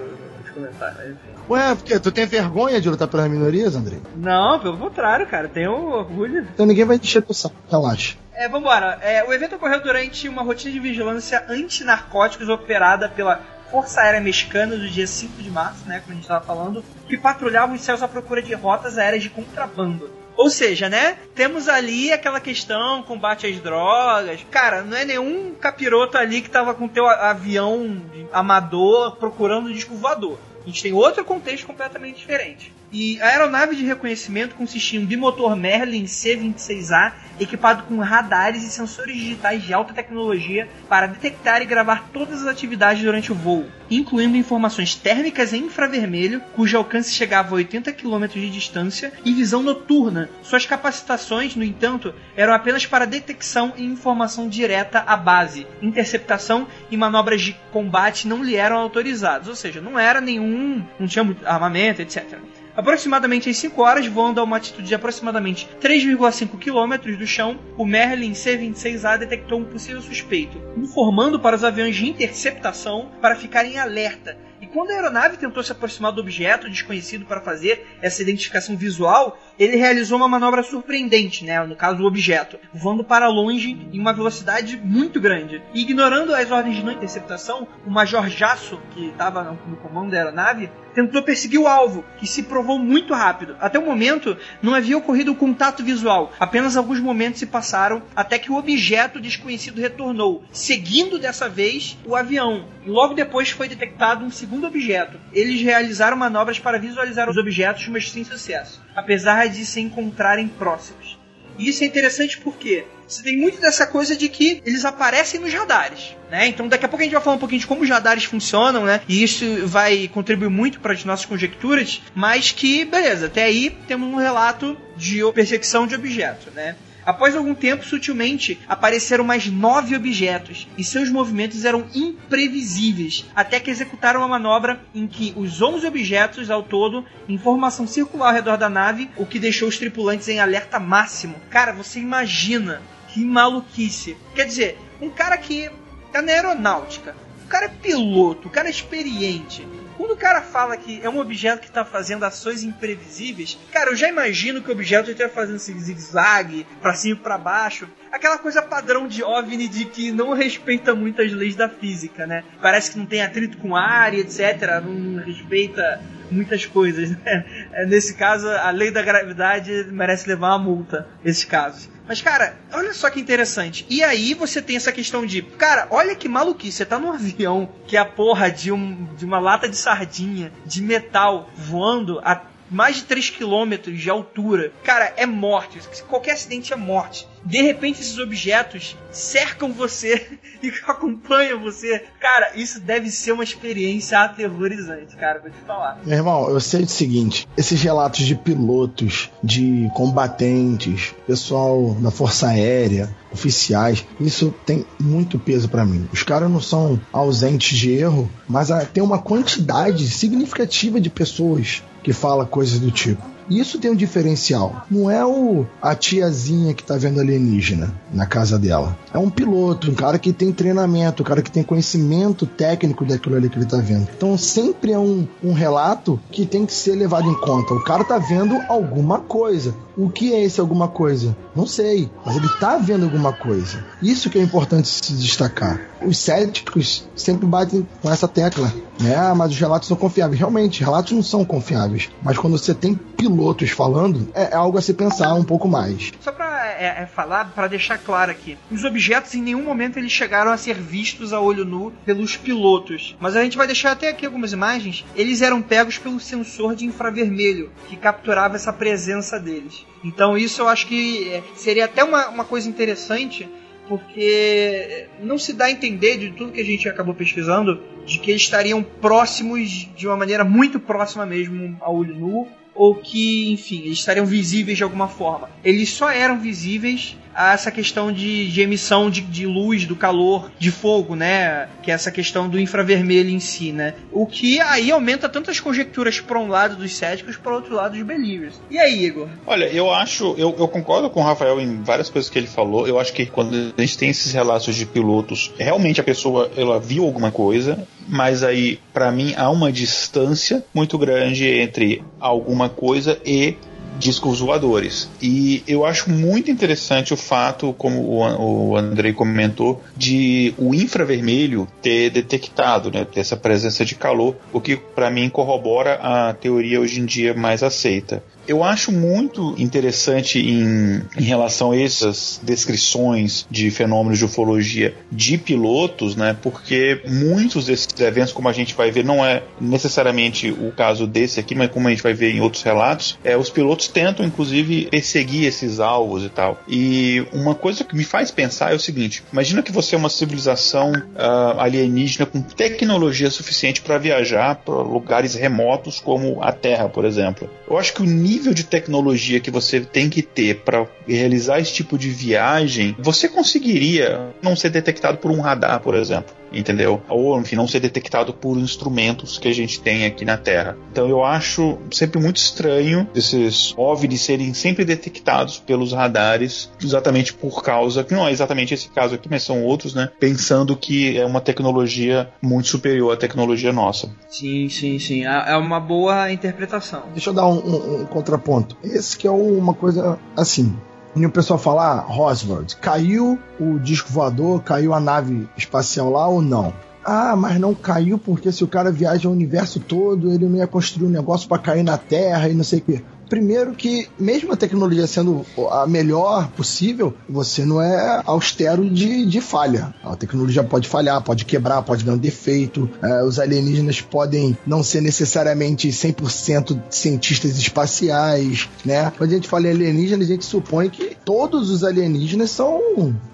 nos comentários. Ué, porque tu tem vergonha de lutar pelas minorias, André? Não, pelo contrário, cara. Tenho orgulho. Então ninguém vai te encher teu saco, relaxa. É, vambora. É, o evento ocorreu durante uma rotina de vigilância antinarcóticos operada pela Força Aérea Mexicana do dia 5 de março, né, como a gente estava falando, que patrulhava os céus à procura de rotas aéreas de contrabando. Ou seja, né? Temos ali aquela questão, combate às drogas. Cara, não é nenhum capiroto ali que tava com teu avião amador procurando um disco voador. A gente tem outro contexto completamente diferente. E a aeronave de reconhecimento consistia em um bimotor Merlin C-26A equipado com radares e sensores digitais de alta tecnologia para detectar e gravar todas as atividades durante o voo, incluindo informações térmicas em infravermelho, cujo alcance chegava a 80 km de distância, e visão noturna. Suas capacitações, no entanto, eram apenas para detecção e informação direta à base. Interceptação e manobras de combate não lhe eram autorizadas, ou seja, não era nenhum, não tinha armamento, etc. Aproximadamente às 5 horas, voando a uma altitude de aproximadamente 3,5 km do chão, o Merlin C-26A detectou um possível suspeito, informando para os aviões de interceptação para ficarem em alerta e quando a aeronave tentou se aproximar do objeto desconhecido para fazer essa identificação visual, ele realizou uma manobra surpreendente, né? No caso, o objeto, voando para longe em uma velocidade muito grande. E ignorando as ordens de não interceptação, o Major Jasso, que estava no comando da aeronave, tentou perseguir o alvo, que se provou muito rápido. Até o momento, não havia ocorrido o contato visual, apenas alguns momentos se passaram até que o objeto desconhecido retornou, seguindo dessa vez o avião. Logo depois foi detectado um segundo objeto. Eles realizaram manobras para visualizar os objetos, mas sem sucesso, apesar de se encontrarem próximos. E isso é interessante porque você tem muito dessa coisa de que eles aparecem nos radares, né? Então daqui a pouco a gente vai falar um pouquinho de como os radares funcionam, né? E isso vai contribuir muito para as nossas conjecturas, mas que, beleza, até aí temos um relato de perseguição de objeto, né? Após algum tempo, sutilmente apareceram mais nove objetos e seus movimentos eram imprevisíveis, até que executaram uma manobra em que os 11 objetos ao todo em formação circular ao redor da nave, o que deixou os tripulantes em alerta máximo. Cara, você imagina que maluquice. Quer dizer, um cara que tá na aeronáutica, o cara é piloto, o cara é experiente, quando o cara fala que é um objeto que está fazendo ações imprevisíveis, cara, eu já imagino que o objeto esteja fazendo esse zigue-zague, pra cima e pra baixo. Aquela coisa padrão de OVNI de que não respeita muito as leis da física, né? Parece que não tem atrito com ar e etc. Não respeita muitas coisas, né? É, nesse caso, a lei da gravidade merece levar uma multa, esses casos. Mas, cara, olha só que interessante. E aí você tem essa questão de, cara, olha que maluquice. Você tá num avião que é a porra de, um, de uma lata de sardinha de metal voando a mais de 3 km de altura. Cara, é morte. Qualquer acidente é morte de repente esses objetos cercam você e acompanham você. Cara, isso deve ser uma experiência aterrorizante, cara, vou te falar. Meu irmão, eu sei o seguinte: esses relatos de pilotos, de combatentes, pessoal da Força Aérea, oficiais, isso tem muito peso para mim. Os caras não são ausentes de erro, mas tem uma quantidade significativa de pessoas que fala coisas do tipo. Isso tem um diferencial. Não é o a tiazinha que tá vendo alienígena na casa dela. É um piloto, um cara que tem treinamento, um cara que tem conhecimento técnico daquilo ali que ele tá vendo. Então sempre é um, um relato que tem que ser levado em conta. O cara tá vendo alguma coisa. O que é esse alguma coisa? Não sei, mas ele tá vendo alguma coisa. Isso que é importante se destacar. Os céticos sempre batem com essa tecla, né? Ah, mas os relatos são confiáveis. Realmente, relatos não são confiáveis. Mas quando você tem pilotos falando, é, é algo a se pensar um pouco mais. Só pra é, é falar, para deixar claro aqui, os objetos em nenhum momento eles chegaram a ser vistos a olho nu pelos pilotos. Mas a gente vai deixar até aqui algumas imagens. Eles eram pegos pelo sensor de infravermelho que capturava essa presença deles. Então isso eu acho que é, seria até uma, uma coisa interessante porque não se dá a entender de tudo que a gente acabou pesquisando de que eles estariam próximos de uma maneira muito próxima mesmo ao olho nu ou que, enfim, eles estariam visíveis de alguma forma. Eles só eram visíveis a essa questão de, de emissão de, de, luz, do calor, de fogo, né? Que é essa questão do infravermelho em si, né? O que aí aumenta tantas conjecturas para um lado dos céticos para outro lado dos believers. E aí, Igor? Olha, eu acho, eu, eu, concordo com o Rafael em várias coisas que ele falou. Eu acho que quando a gente tem esses relatos de pilotos, realmente a pessoa ela viu alguma coisa, mas aí para mim há uma distância muito grande entre alguma coisa e discos voadores. E eu acho muito interessante o fato, como o Andrei comentou, de o infravermelho ter detectado, né, ter essa presença de calor, o que para mim corrobora a teoria hoje em dia mais aceita. Eu acho muito interessante em, em relação a essas descrições de fenômenos de ufologia de pilotos, né? Porque muitos desses eventos, como a gente vai ver, não é necessariamente o caso desse aqui, mas como a gente vai ver em outros relatos, é, os pilotos tentam, inclusive, perseguir esses alvos e tal. E uma coisa que me faz pensar é o seguinte: imagina que você é uma civilização uh, alienígena com tecnologia suficiente para viajar para lugares remotos como a Terra, por exemplo. Eu acho que o nível de tecnologia que você tem que ter para realizar esse tipo de viagem, você conseguiria não ser detectado por um radar, por exemplo entendeu? Ou, enfim, não ser detectado por instrumentos que a gente tem aqui na Terra. Então eu acho sempre muito estranho esses OVNIs serem sempre detectados pelos radares, exatamente por causa, que não é exatamente esse caso aqui, mas são outros, né? Pensando que é uma tecnologia muito superior à tecnologia nossa. Sim, sim, sim. É, é uma boa interpretação. Deixa eu dar um, um, um contraponto. Esse que é uma coisa assim. E o pessoal fala, ah, Roswell, caiu o disco voador, caiu a nave espacial lá ou não? Ah, mas não caiu porque se o cara viaja o universo todo, ele não ia construir um negócio para cair na Terra e não sei o quê. Primeiro que, mesmo a tecnologia sendo a melhor possível, você não é austero de, de falha. A tecnologia pode falhar, pode quebrar, pode dar um defeito. É, os alienígenas podem não ser necessariamente 100% cientistas espaciais, né? Quando a gente fala em alienígena, a gente supõe que todos os alienígenas são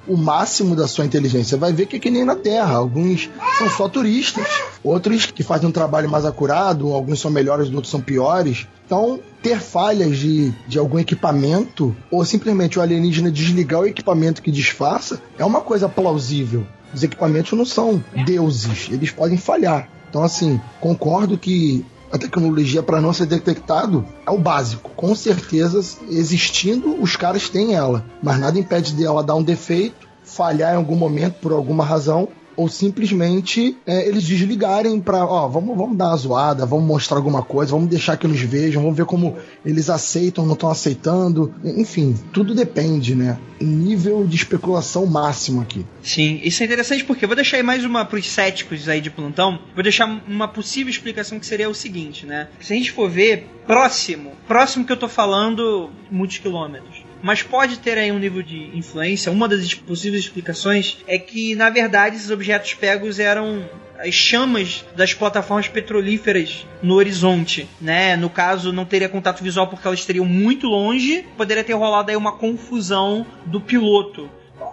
o máximo da sua inteligência. Vai ver que é que nem na Terra. Alguns são só turistas, outros que fazem um trabalho mais acurado, alguns são melhores, outros são piores. Então, ter falhas de, de algum equipamento, ou simplesmente o alienígena desligar o equipamento que disfarça, é uma coisa plausível. Os equipamentos não são deuses, eles podem falhar. Então, assim, concordo que a tecnologia para não ser detectado é o básico. Com certeza, existindo, os caras têm ela. Mas nada impede dela dar um defeito, falhar em algum momento por alguma razão ou simplesmente é, eles desligarem para, ó, vamos, vamos dar uma zoada, vamos mostrar alguma coisa, vamos deixar que eles vejam, vamos ver como eles aceitam, não estão aceitando, enfim, tudo depende, né? Nível de especulação máximo aqui. Sim, isso é interessante porque vou deixar aí mais uma para os céticos aí de plantão, vou deixar uma possível explicação que seria o seguinte, né? Se a gente for ver próximo, próximo que eu tô falando, muitos quilômetros mas pode ter aí um nível de influência. Uma das possíveis explicações é que, na verdade, esses objetos pegos eram as chamas das plataformas petrolíferas no horizonte, né? No caso, não teria contato visual porque elas estariam muito longe, poderia ter rolado aí uma confusão do piloto.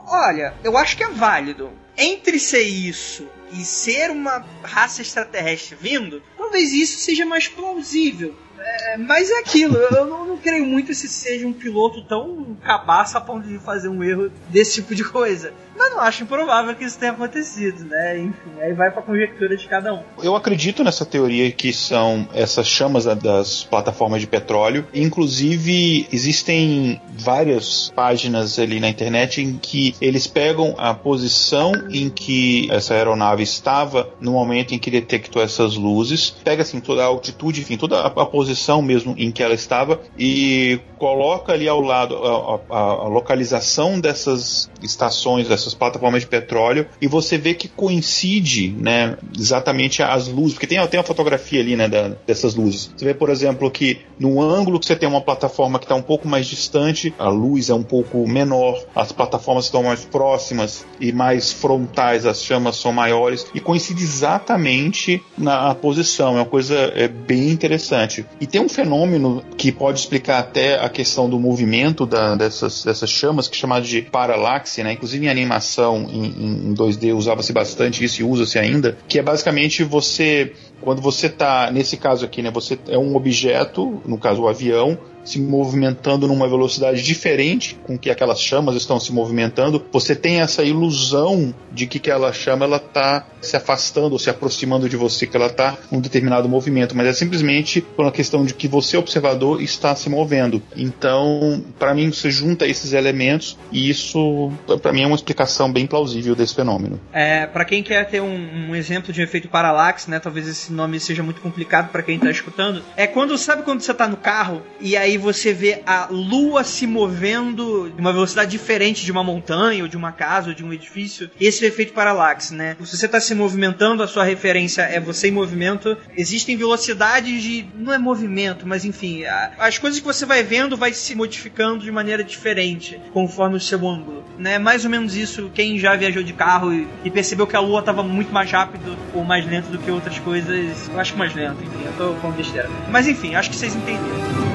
Olha, eu acho que é válido. Entre ser isso e ser uma raça extraterrestre vindo, talvez isso seja mais plausível. É, mas é aquilo, eu não, não, creio muito se seja um piloto tão cabaço a ponto de fazer um erro desse tipo de coisa. Mas não acho improvável que isso tenha acontecido, né? Enfim, aí vai pra conjectura de cada um. Eu acredito nessa teoria que são essas chamas das plataformas de petróleo. Inclusive, existem várias páginas ali na internet em que eles pegam a posição em que essa aeronave estava no momento em que detectou essas luzes, pega assim toda a altitude, enfim, toda a, a posição mesmo em que ela estava e coloca ali ao lado a, a, a localização dessas estações, dessas essas plataformas de petróleo, e você vê que coincide, né, exatamente as luzes, porque tem, tem uma fotografia ali, né, da, dessas luzes. Você vê, por exemplo, que no ângulo que você tem uma plataforma que está um pouco mais distante, a luz é um pouco menor, as plataformas estão mais próximas e mais frontais, as chamas são maiores, e coincide exatamente na posição. É uma coisa é, bem interessante. E tem um fenômeno que pode explicar até a questão do movimento da, dessas, dessas chamas, que é chamado de paralaxe, né? Inclusive em anima animação em, em 2D usava-se bastante isso e usa-se ainda, que é basicamente você quando você está nesse caso aqui, né, você é um objeto, no caso o avião, se movimentando numa velocidade diferente com que aquelas chamas estão se movimentando, você tem essa ilusão de que aquela chama ela está se afastando ou se aproximando de você, que ela está um determinado movimento, mas é simplesmente por uma questão de que você observador está se movendo. Então, para mim, você junta esses elementos e isso, para mim, é uma explicação bem plausível desse fenômeno. É, para quem quer ter um, um, exemplo de um efeito paralaxe, né, talvez esse nome seja muito complicado para quem está escutando, é quando sabe quando você está no carro e aí aí você vê a lua se movendo de uma velocidade diferente de uma montanha, ou de uma casa, ou de um edifício. Esse é o efeito paralaxe, né? Se você está se movimentando, a sua referência é você em movimento. Existem velocidades de. não é movimento, mas enfim, as coisas que você vai vendo vai se modificando de maneira diferente conforme o seu ângulo. Né? Mais ou menos isso, quem já viajou de carro e, e percebeu que a lua estava muito mais rápido ou mais lento do que outras coisas, eu acho mais lento, enfim, eu tô falando besteira. Mas enfim, acho que vocês entenderam.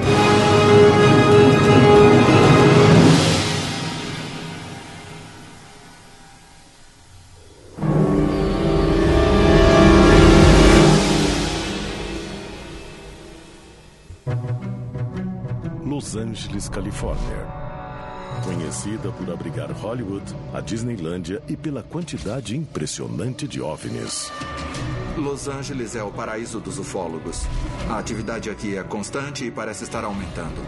Angeles, Califórnia. Conhecida por abrigar Hollywood, a Disneylândia e pela quantidade impressionante de OVNIs. Los Angeles é o paraíso dos ufólogos. A atividade aqui é constante e parece estar aumentando.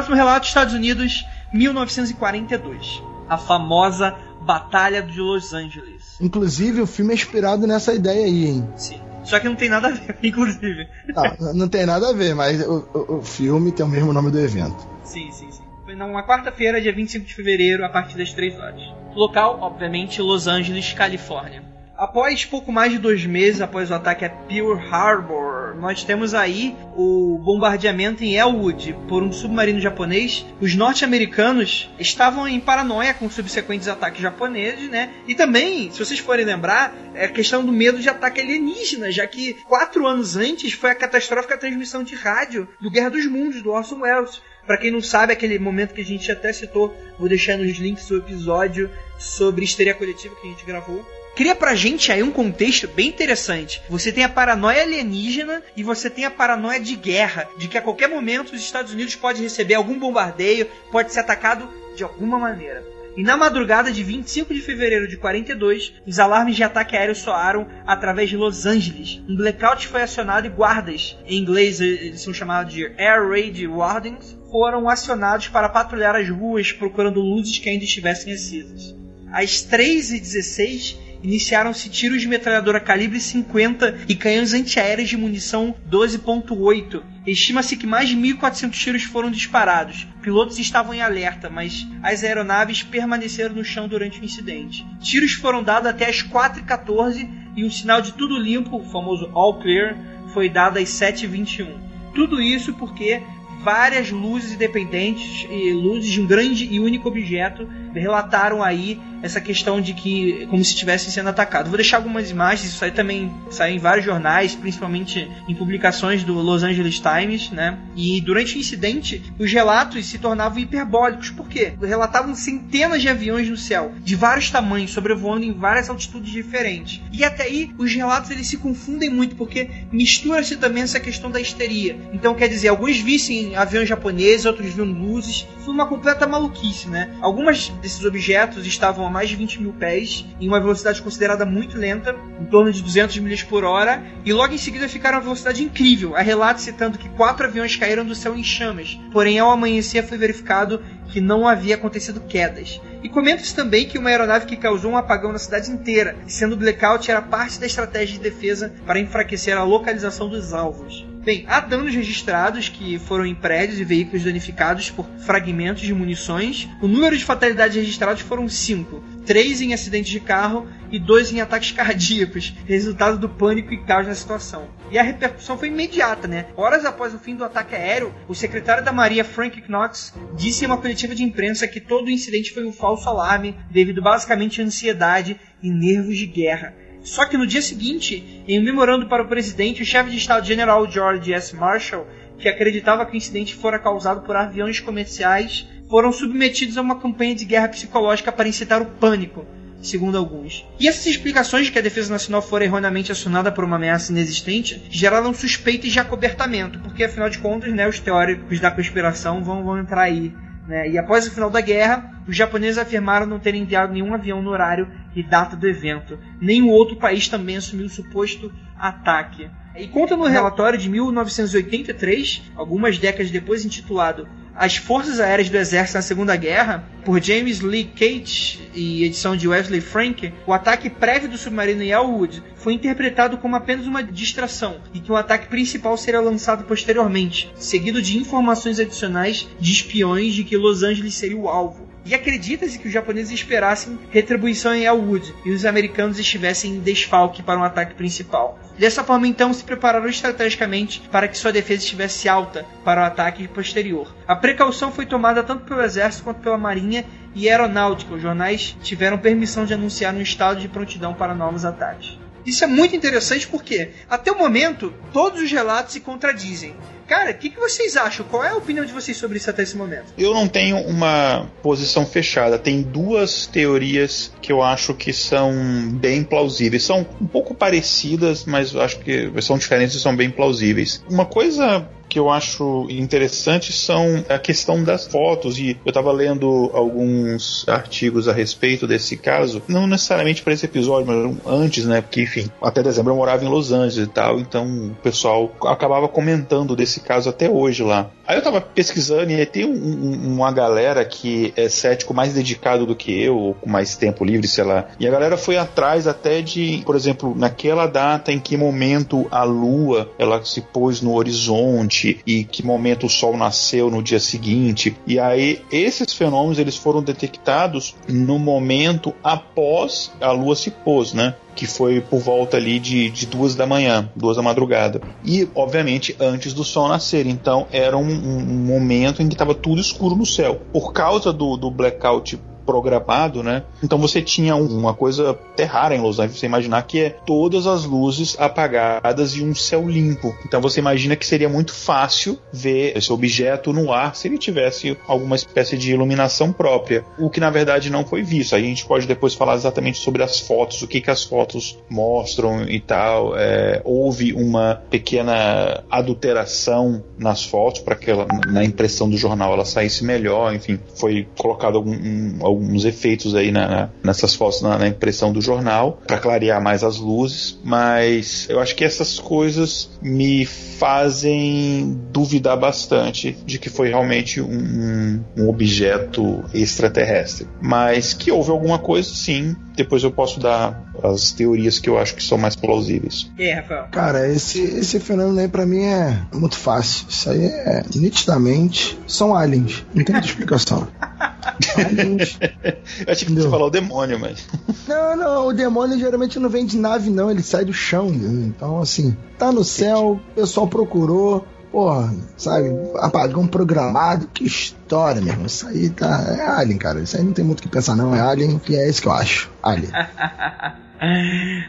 Próximo relato, Estados Unidos, 1942. A famosa Batalha de Los Angeles. Inclusive, o filme é inspirado nessa ideia aí, hein? Sim. Só que não tem nada a ver, inclusive. Não, não tem nada a ver, mas o, o, o filme tem o mesmo nome do evento. Sim, sim, sim. Foi numa quarta-feira, dia 25 de fevereiro, a partir das 3 horas. Local, obviamente, Los Angeles, Califórnia. Após pouco mais de dois meses após o ataque a Pearl Harbor, nós temos aí o bombardeamento em Elwood por um submarino japonês. Os norte-americanos estavam em paranoia com subsequentes ataques japoneses, né? E também, se vocês forem lembrar, é a questão do medo de ataque alienígena, já que quatro anos antes foi a catastrófica transmissão de rádio do Guerra dos Mundos, do Orson Welles. Para quem não sabe, aquele momento que a gente até citou, vou deixar nos links do episódio sobre histeria coletiva que a gente gravou cria pra gente aí um contexto bem interessante. Você tem a paranoia alienígena e você tem a paranoia de guerra, de que a qualquer momento os Estados Unidos pode receber algum bombardeio, pode ser atacado de alguma maneira. E na madrugada de 25 de fevereiro de 42, os alarmes de ataque aéreo soaram através de Los Angeles. Um blackout foi acionado e guardas, em inglês eles são chamados de Air Raid Wardens, foram acionados para patrulhar as ruas procurando luzes que ainda estivessem acesas. Às 3h16, iniciaram-se tiros de metralhadora calibre 50 e canhões antiaéreos de munição 12.8. Estima-se que mais de 1.400 tiros foram disparados. Pilotos estavam em alerta, mas as aeronaves permaneceram no chão durante o incidente. Tiros foram dados até as 4h14 e um sinal de tudo limpo, o famoso All Clear, foi dado às 7h21. Tudo isso porque várias luzes independentes e luzes de um grande e único objeto relataram aí essa questão de que como se estivessem sendo atacados. Vou deixar algumas imagens, isso aí também saiu em vários jornais, principalmente em publicações do Los Angeles Times, né? E durante o incidente, os relatos se tornavam hiperbólicos. Por quê? Relatavam centenas de aviões no céu, de vários tamanhos, sobrevoando em várias altitudes diferentes. E até aí, os relatos eles se confundem muito, porque mistura-se também essa questão da histeria. Então, quer dizer, alguns vissem aviões japoneses, outros viam luzes. Foi uma completa maluquice, né? Algumas desses objetos estavam a mais de 20 mil pés, em uma velocidade considerada muito lenta, em torno de 200 milhas por hora, e logo em seguida ficaram a velocidade incrível. Há relatos citando que quatro aviões caíram do céu em chamas, porém ao amanhecer foi verificado que não havia acontecido quedas. E comenta-se também que uma aeronave que causou um apagão na cidade inteira, sendo o blackout era parte da estratégia de defesa para enfraquecer a localização dos alvos. Bem, há danos registrados que foram em prédios e veículos danificados por fragmentos de munições. O número de fatalidades registrados foram cinco: três em acidentes de carro e dois em ataques cardíacos, resultado do pânico e caos na situação. E a repercussão foi imediata, né? Horas após o fim do ataque aéreo, o secretário da Maria Frank Knox disse em uma coletiva de imprensa que todo o incidente foi um falso alarme, devido basicamente à ansiedade e nervos de guerra. Só que no dia seguinte, em um memorando para o presidente, o chefe de Estado General George S. Marshall, que acreditava que o incidente fora causado por aviões comerciais, foram submetidos a uma campanha de guerra psicológica para incitar o pânico, segundo alguns. E essas explicações de que a defesa nacional fora erroneamente acionada por uma ameaça inexistente geraram suspeitas de acobertamento, porque afinal de contas, né, os teóricos da conspiração vão, vão entrar aí Né? E após o final da guerra, os japoneses afirmaram não terem enviado nenhum avião no horário e data do evento. Nenhum outro país também assumiu o suposto ataque. E conta no relatório de 1983, algumas décadas depois, intitulado As Forças Aéreas do Exército na Segunda Guerra, por James Lee Cate e edição de Wesley Frank, o ataque prévio do submarino Elwood foi interpretado como apenas uma distração e que o ataque principal seria lançado posteriormente, seguido de informações adicionais de espiões de que Los Angeles seria o alvo. E acredita-se que os japoneses esperassem retribuição em Elwood e os americanos estivessem em desfalque para um ataque principal. Dessa forma, então, se prepararam estrategicamente para que sua defesa estivesse alta para o ataque posterior. A precaução foi tomada tanto pelo exército quanto pela marinha e aeronáutica. Os jornais tiveram permissão de anunciar um estado de prontidão para novos ataques. Isso é muito interessante porque, até o momento, todos os relatos se contradizem. Cara, o que, que vocês acham? Qual é a opinião de vocês sobre isso até esse momento? Eu não tenho uma posição fechada. Tem duas teorias que eu acho que são bem plausíveis. São um pouco parecidas, mas acho que são diferentes e são bem plausíveis. Uma coisa que eu acho interessante são a questão das fotos e eu estava lendo alguns artigos a respeito desse caso, não necessariamente para esse episódio, mas antes, né? Porque enfim, até dezembro eu morava em Los Angeles e tal, então o pessoal acabava comentando desse caso até hoje lá. Aí eu tava pesquisando e tem um, um, uma galera que é cético mais dedicado do que eu, ou com mais tempo livre, sei lá. E a galera foi atrás até de, por exemplo, naquela data em que momento a lua ela se pôs no horizonte e que momento o sol nasceu no dia seguinte. E aí esses fenômenos eles foram detectados no momento após a lua se pôs, né? que foi por volta ali de, de duas da manhã, duas da madrugada. E, obviamente, antes do sol nascer. Então, era um, momento em que estava tudo escuro no céu. Por causa do, do blackout programado, né? Então você tinha uma coisa até rara em Los Angeles, você imaginar que é todas as luzes apagadas e um céu limpo. Então você imagina que seria muito fácil ver esse objeto no ar se ele tivesse alguma espécie de iluminação própria, o que na verdade não foi visto. Aí a gente pode depois falar exatamente sobre as fotos, o que, que as fotos mostram e tal. É, houve uma pequena adulteração nas fotos para que ela, na impressão do jornal ela saísse melhor, enfim, foi colocado algum, um, algum alguns efeitos aí na, nessas fotos na, na impressão do jornal para clarear mais as luzes, mas eu acho que essas coisas me fazem duvidar bastante de que foi realmente um, um objeto extraterrestre. Mas que houve alguma coisa, sim. Depois eu posso dar as teorias que eu acho que são mais plausíveis. E aí, Rafael? Cara, esse, esse fenômeno aí pra mim é muito fácil. Isso aí é nitidamente são aliens. Não tem muita explicação. Eu achei que você falou o demônio, mas. Não, não, o demônio geralmente não vem de nave, não, ele sai do chão. Então, assim, tá no céu, o pessoal procurou, porra, sabe, apagão programado, que história, mesmo. Isso aí tá. É Alien, cara. Isso aí não tem muito o que pensar, não. É Alien, e é isso que eu acho. Alien.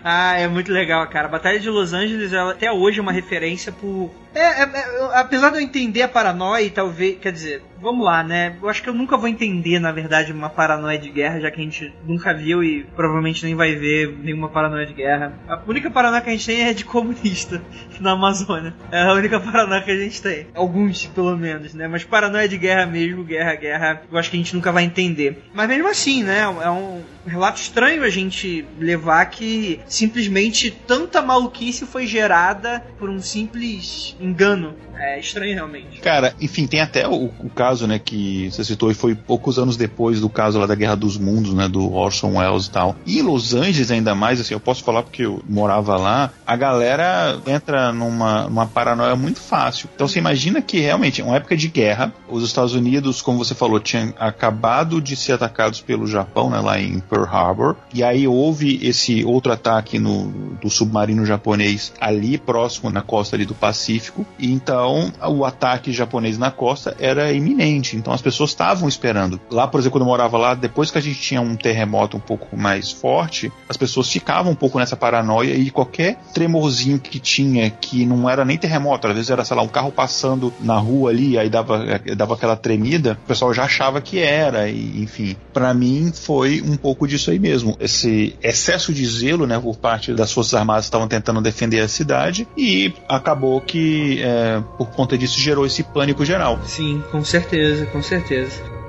ah, é muito legal, cara. A Batalha de Los Angeles, ela até hoje é uma referência por. É, é, é, apesar de eu entender a paranoia talvez. Quer dizer, vamos lá, né? Eu acho que eu nunca vou entender, na verdade, uma paranoia de guerra, já que a gente nunca viu e provavelmente nem vai ver nenhuma paranoia de guerra. A única paranoia que a gente tem é de comunista na Amazônia. É a única paranoia que a gente tem. Alguns, pelo menos, né? Mas paranoia de guerra mesmo, guerra, guerra, eu acho que a gente nunca vai entender. Mas mesmo assim, né? É um relato estranho a gente levar que simplesmente tanta maluquice foi gerada por um simples engano. É estranho realmente. Cara, enfim, tem até o, o caso, né, que você citou e foi poucos anos depois do caso lá da Guerra dos Mundos, né, do Orson Welles e tal. E em Los Angeles ainda mais, assim, eu posso falar porque eu morava lá, a galera entra numa, numa paranoia muito fácil. Então você imagina que realmente, é uma época de guerra, os Estados Unidos, como você falou, tinham acabado de ser atacados pelo Japão, né, lá em Pearl Harbor, e aí houve esse outro ataque no, do submarino japonês ali próximo na costa ali do Pacífico, e então o ataque japonês na costa era iminente. Então, as pessoas estavam esperando. Lá, por exemplo, quando eu morava lá, depois que a gente tinha um terremoto um pouco mais forte, as pessoas ficavam um pouco nessa paranoia e qualquer tremorzinho que tinha, que não era nem terremoto, às vezes era, sei lá, um carro passando na rua ali, aí dava, dava aquela tremida, o pessoal já achava que era. E, enfim, para mim foi um pouco disso aí mesmo. Esse excesso de zelo, né, por parte das Forças Armadas que estavam tentando defender a cidade e acabou que é, por conta disso gerou esse pânico geral. Sim, com certeza, com certeza.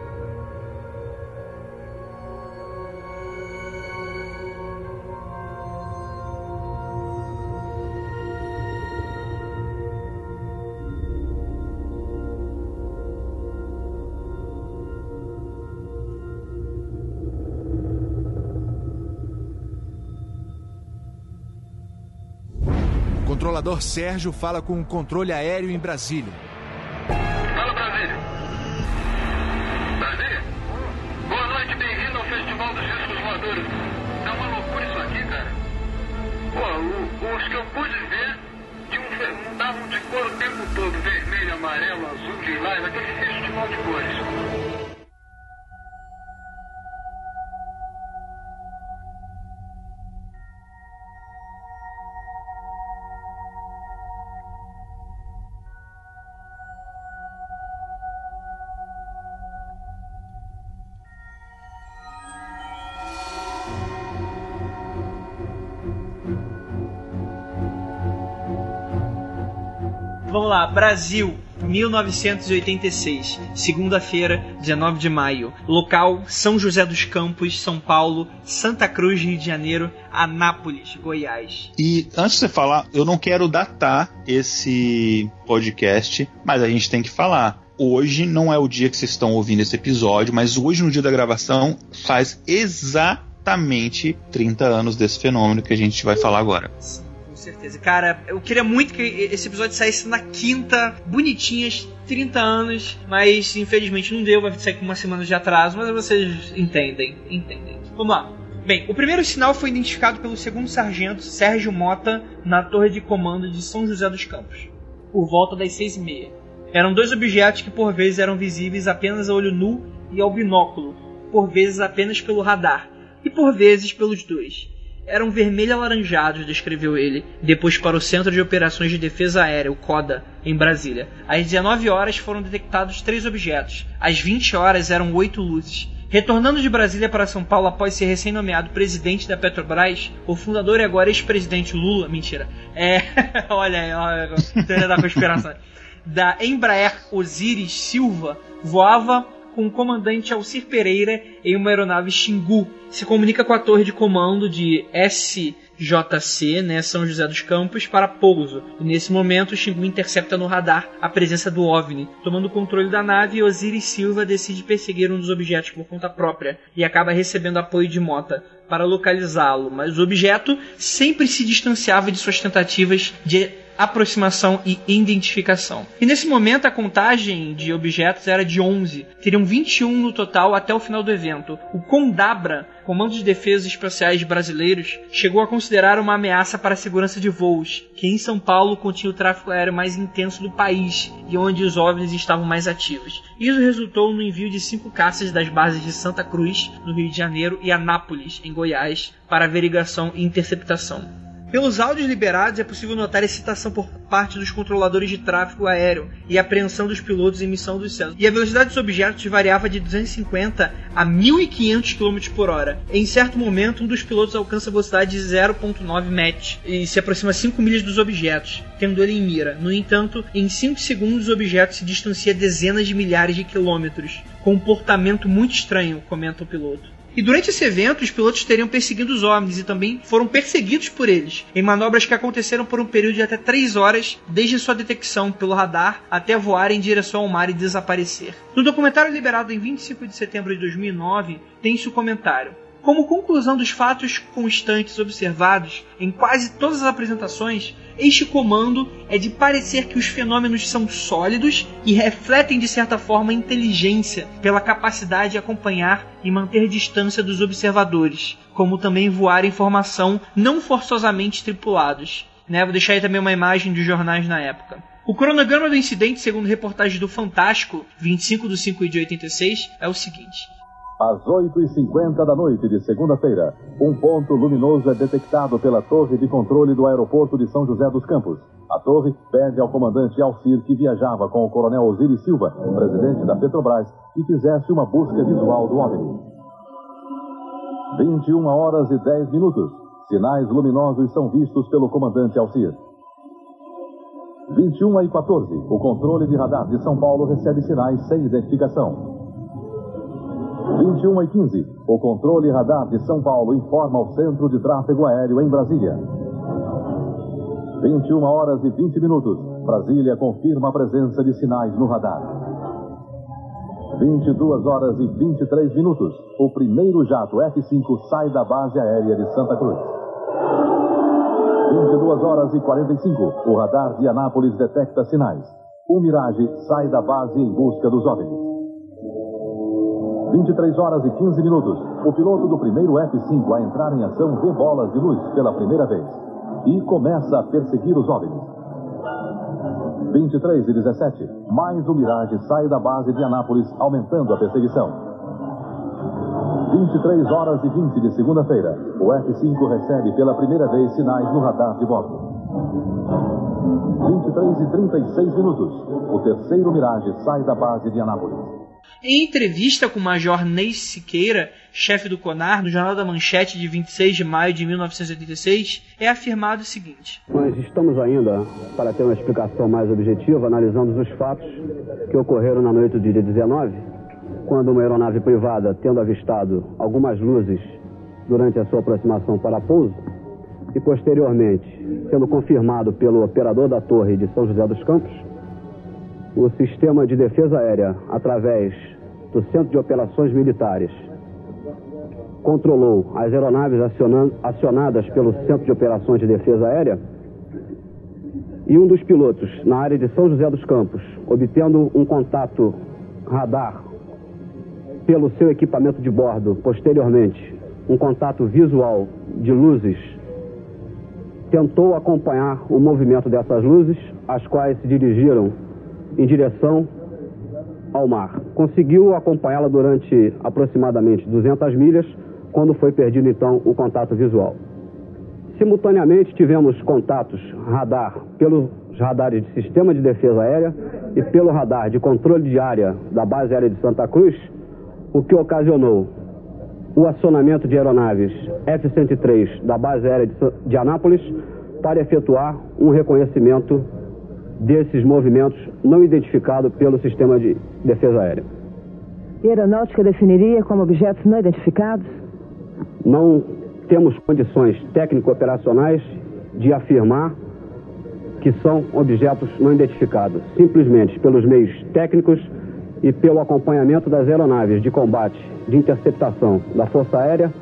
Controlador Sérgio fala com o controle aéreo em Brasília. Fala, Brasília. Brasília? Boa noite, bem-vindo ao Festival dos Discos Voadores. Tá uma loucura isso aqui, cara. Pô, os que eu pude ver tinham, mudavam de cor o tempo todo. Vermelho, amarelo, azul, lilás, aquele festival de cores. Vamos lá, Brasil, 1986, segunda-feira, 19 de maio. Local: São José dos Campos, São Paulo, Santa Cruz, Rio de Janeiro, Anápolis, Goiás. E antes de você falar, eu não quero datar esse podcast, mas a gente tem que falar. Hoje não é o dia que vocês estão ouvindo esse episódio, mas hoje, no dia da gravação, faz exatamente 30 anos desse fenômeno que a gente vai falar agora. Certeza. Cara, eu queria muito que esse episódio saísse na quinta, bonitinhas, 30 anos, mas infelizmente não deu, vai sair com uma semana de atraso, mas vocês entendem, entendem. Vamos lá. Bem, o primeiro sinal foi identificado pelo segundo sargento Sérgio Mota na torre de comando de São José dos Campos, por volta das seis e meia. Eram dois objetos que por vezes eram visíveis apenas a olho nu e ao binóculo, por vezes apenas pelo radar, e por vezes pelos dois eram vermelho alaranjados, descreveu ele, depois para o Centro de Operações de Defesa Aérea, o CODA, em Brasília. Às 19 horas foram detectados três objetos. Às 20 horas eram oito luzes. Retornando de Brasília para São Paulo após ser recém-nomeado presidente da Petrobras, o fundador e agora ex-presidente Lula, mentira, é, olha, olha a teoria da conspiração, da Embraer Osiris Silva, voava com o comandante Alcir Pereira em uma aeronave Xingu. Se comunica com a torre de comando de SJC, né, São José dos Campos, para pouso. E nesse momento, o Xingu intercepta no radar a presença do OVNI. Tomando o controle da nave, Osiris Silva decide perseguir um dos objetos por conta própria e acaba recebendo apoio de Mota para localizá-lo, mas o objeto sempre se distanciava de suas tentativas de aproximação e identificação. E nesse momento a contagem de objetos era de 11. Teriam 21 no total até o final do evento. O Condabra, Comando de Defesas Especiais Brasileiros, chegou a considerar uma ameaça para a segurança de voos, que em São Paulo continha o tráfego aéreo mais intenso do país e onde os OVNIs estavam mais ativos. Isso resultou no envio de cinco caças das bases de Santa Cruz, no Rio de Janeiro, e Anápolis, em Goiás, para averiguação e interceptação. Pelos áudios liberados é possível notar excitação por parte dos controladores de tráfego aéreo e apreensão dos pilotos em missão dos céus. E a velocidade dos objetos variava de 250 a 1500 km por hora. Em certo momento, um dos pilotos alcança a velocidade de 0.9 Mach e se aproxima 5 milhas dos objetos, tendo ele em mira. No entanto, em 5 segundos o objeto se distancia dezenas de milhares de quilômetros. Comportamento muito estranho, comenta o piloto. E durante esse evento, os pilotos teriam perseguido os OVNIs e também foram perseguidos por eles, em manobras que aconteceram por um período de até 3 horas, desde sua detecção pelo radar até voar em direção ao mar e desaparecer. No documentário liberado em 25 de setembro de 2009, tem-se o comentário. Como conclusão dos fatos constantes observados em quase todas as apresentações, este comando é de parecer que os fenômenos são sólidos e refletem de certa forma inteligência pela capacidade de acompanhar e manter distância dos observadores, como também voar formação não forçosamente tripulados. Né? Vou deixar aí também uma imagem dos jornais na época. O cronograma do incidente, segundo reportagem do Fantástico, 25 de 5 de 86, é o seguinte. Às 8h50 da noite de segunda-feira, um ponto luminoso é detectado pela torre de controle do aeroporto de São José dos Campos. A torre pede ao comandante Alcir que viajava com o coronel Osiris Silva, presidente da Petrobras, que fizesse uma busca visual do OVNI. 21 horas e 10 minutos. Sinais luminosos são vistos pelo comandante Alcir. 21 e 14. O controle de radar de São Paulo recebe sinais sem identificação. 21 e 15. O controle radar de São Paulo informa ao Centro de Tráfego Aéreo em Brasília. 21 horas e 20 minutos. Brasília confirma a presença de sinais no radar. 22 horas e 23 minutos. O primeiro jato F-5 sai da base aérea de Santa Cruz. 22 22 horas e 45, o radar de Anápolis detecta sinais. O Mirage sai da base em busca dos OVNIs. 23 horas e 15 minutos. O piloto do primeiro F-5 a entrar em ação vê bolas de luz pela primeira vez e começa a perseguir os OVNIs. 23 e 17. Mais o Mirage sai da base de Anápolis, aumentando a perseguição. 23 horas e 20 de segunda-feira. O F-5 recebe pela primeira vez sinais no radar de bordo. 23 e 36 minutos. O terceiro Mirage sai da base de Anápolis. Em entrevista com o Major Ney Siqueira, chefe do CONAR, no Jornal da Manchete de 26 de maio de 1986, é afirmado o seguinte: Nós estamos ainda, para ter uma explicação mais objetiva, analisando os fatos que ocorreram na noite do dia 19, quando uma aeronave privada, tendo avistado algumas luzes durante a sua aproximação para pouso, e posteriormente, sendo confirmado pelo operador da torre de São José dos Campos, o sistema de defesa aérea, através do Centro de Operações Militares, controlou as aeronaves acionadas pelo Centro de Operações de Defesa Aérea e um dos pilotos, na área de São José dos Campos, obtendo um contato radar pelo seu equipamento de bordo, posteriormente, um contato visual de luzes, tentou acompanhar o movimento dessas luzes, as quais se dirigiram em direção ao mar. Conseguiu acompanhá-la durante aproximadamente 200 milhas, quando foi perdido então o contato visual. Simultaneamente tivemos contatos radar pelos radares de sistema de defesa aérea e pelo radar de controle de área da base aérea de Santa Cruz, o que ocasionou o acionamento de aeronaves F-103 da base aérea de Anápolis para efetuar um reconhecimento desses movimentos não identificados pelo sistema de defesa aérea. E a aeronáutica definiria como objetos não identificados? Não temos condições técnico-operacionais de afirmar que são objetos não identificados, simplesmente pelos meios técnicos e pelo acompanhamento das aeronaves de combate de interceptação da Força Aérea,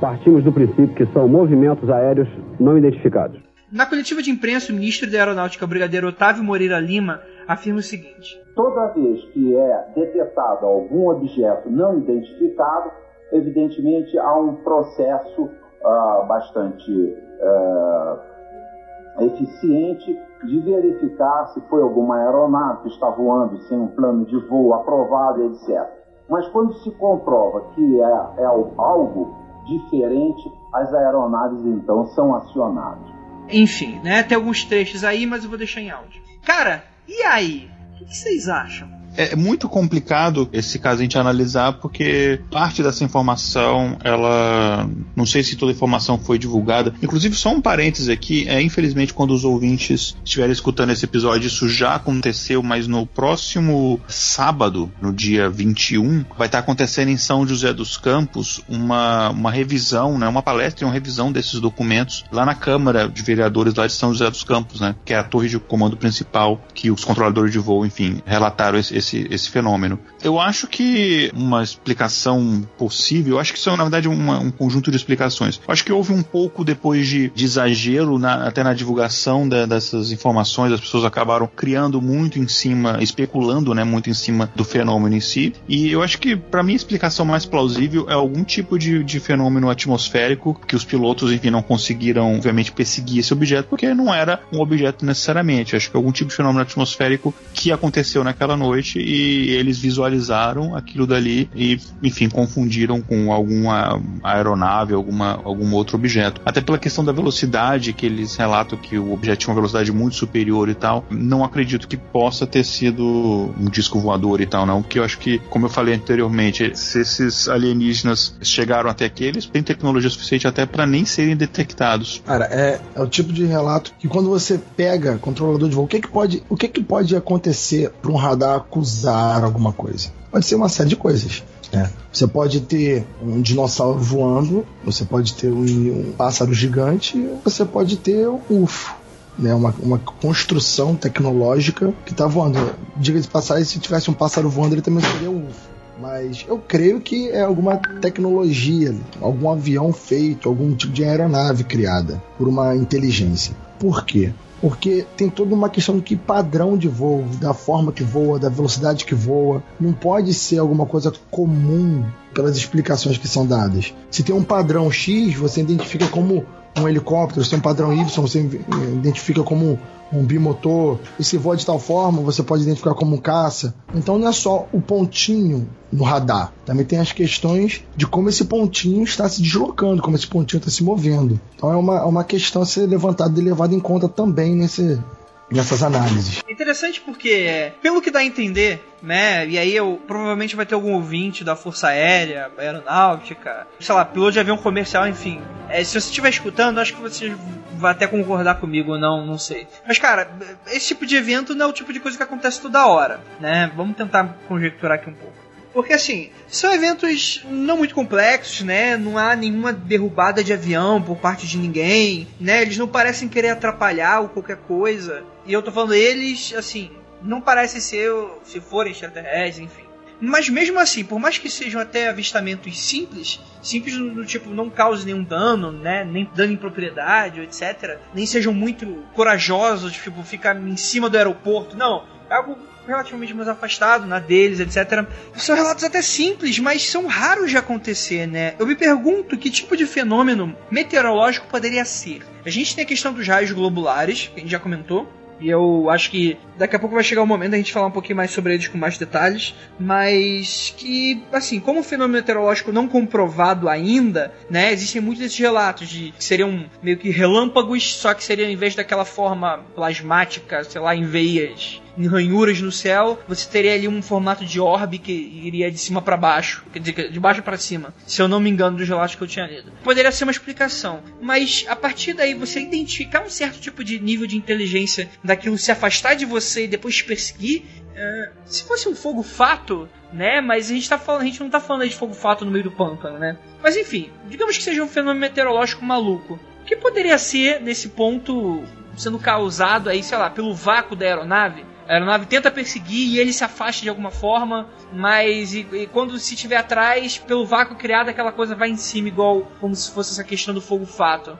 partimos do princípio que são movimentos aéreos não identificados. Na coletiva de imprensa, o ministro da Aeronáutica, brigadeiro Otávio Moreira Lima, afirma o seguinte: Toda vez que é detectado algum objeto não identificado, evidentemente há um processo uh, bastante uh, eficiente de verificar se foi alguma aeronave que está voando sem um plano de voo aprovado, etc. Mas quando se comprova que é, é algo diferente, as aeronaves então são acionadas. Enfim, né? Tem alguns trechos aí, mas eu vou deixar em áudio. Cara, e aí? O que vocês acham? É muito complicado esse caso a gente analisar porque parte dessa informação ela não sei se toda a informação foi divulgada. Inclusive só um parênteses aqui é infelizmente quando os ouvintes estiverem escutando esse episódio isso já aconteceu mas no próximo sábado no dia 21 vai estar acontecendo em São José dos Campos uma, uma revisão né uma palestra e uma revisão desses documentos lá na Câmara de Vereadores lá de São José dos Campos né que é a torre de comando principal que os controladores de voo enfim relataram esse, esse, esse fenômeno. Eu acho que uma explicação possível, eu acho que isso é na verdade uma, um conjunto de explicações. Eu acho que houve um pouco depois de, de exagero na, até na divulgação da, dessas informações, as pessoas acabaram criando muito em cima, especulando, né, muito em cima do fenômeno em si. E eu acho que para mim a explicação mais plausível é algum tipo de, de fenômeno atmosférico que os pilotos, enfim, não conseguiram, obviamente, perseguir esse objeto porque não era um objeto necessariamente. Eu acho que algum tipo de fenômeno atmosférico que aconteceu naquela noite e eles visualizaram aquilo dali e, enfim, confundiram com alguma aeronave, alguma, algum outro objeto. Até pela questão da velocidade, que eles relatam que o objeto tinha uma velocidade muito superior e tal, não acredito que possa ter sido um disco voador e tal, não, porque eu acho que, como eu falei anteriormente, se esses alienígenas chegaram até aqui, eles têm tecnologia suficiente até para nem serem detectados. Cara, é, é o tipo de relato que quando você pega controlador de voo, o que, que pode, o que, que pode acontecer para um radar acusar alguma coisa. Pode ser uma série de coisas. Né? Você pode ter um dinossauro voando, você pode ter um, um pássaro gigante, você pode ter um UFO. Né, uma, uma construção tecnológica que está voando. Diga de passagem, se tivesse um pássaro voando, ele também seria um UFO. Mas eu creio que é alguma tecnologia, algum avião feito, algum tipo de aeronave criada por uma inteligência. Por quê? Porque tem toda uma questão do que padrão de voo, da forma que voa, da velocidade que voa. Não pode ser alguma coisa comum pelas explicações que são dadas. Se tem um padrão X, você identifica como um helicóptero, se tem um padrão Y, você identifica como um bimotor, e se voa de tal forma, você pode identificar como um caça. Então não é só o pontinho no radar, também tem as questões de como esse pontinho está se deslocando, como esse pontinho está se movendo. Então é uma, é uma questão a ser levantada e levada em conta também nesse, nessas análises. Interessante porque, pelo que dá a entender, né, e aí eu provavelmente vai ter algum ouvinte da Força Aérea, Aeronáutica, sei lá, piloto de avião comercial, enfim. É, se você estiver escutando, acho que você vai até concordar comigo ou não, não sei. Mas, cara, esse tipo de evento não é o tipo de coisa que acontece toda hora, né? Vamos tentar conjecturar aqui um pouco. Porque assim, são eventos não muito complexos, né? Não há nenhuma derrubada de avião por parte de ninguém, né? Eles não parecem querer atrapalhar ou qualquer coisa. E eu tô falando eles, assim, não parecem ser, se forem extraterrestres, enfim. Mas mesmo assim, por mais que sejam até avistamentos simples, simples do tipo não cause nenhum dano, né, nem dano em propriedade, etc, nem sejam muito corajosos, tipo ficar em cima do aeroporto, não, é algo relativamente mais afastado na deles, etc. São relatos até simples, mas são raros de acontecer, né? Eu me pergunto que tipo de fenômeno meteorológico poderia ser. A gente tem a questão dos raios globulares, que a gente já comentou, e eu acho que daqui a pouco vai chegar o momento da gente falar um pouquinho mais sobre eles com mais detalhes. Mas que, assim, como um fenômeno meteorológico não comprovado ainda, né? Existem muitos desses relatos de que seriam meio que relâmpagos, só que seriam em vez daquela forma plasmática, sei lá, em veias em ranhuras no céu, você teria ali um formato de orbe que iria de cima para baixo, quer dizer, de baixo para cima, se eu não me engano dos relatos que eu tinha lido. Poderia ser uma explicação, mas a partir daí você identificar um certo tipo de nível de inteligência daquilo se afastar de você e depois te perseguir, uh, se fosse um fogo fato, né? Mas a gente, tá falando, a gente não tá falando de fogo fato no meio do pântano, né? Mas enfim, digamos que seja um fenômeno meteorológico maluco. O que poderia ser nesse ponto sendo causado aí, sei lá, pelo vácuo da aeronave? A aeronave tenta perseguir e ele se afasta de alguma forma, mas e, e quando se estiver atrás, pelo vácuo criado, aquela coisa vai em cima, igual como se fosse essa questão do fogo fato.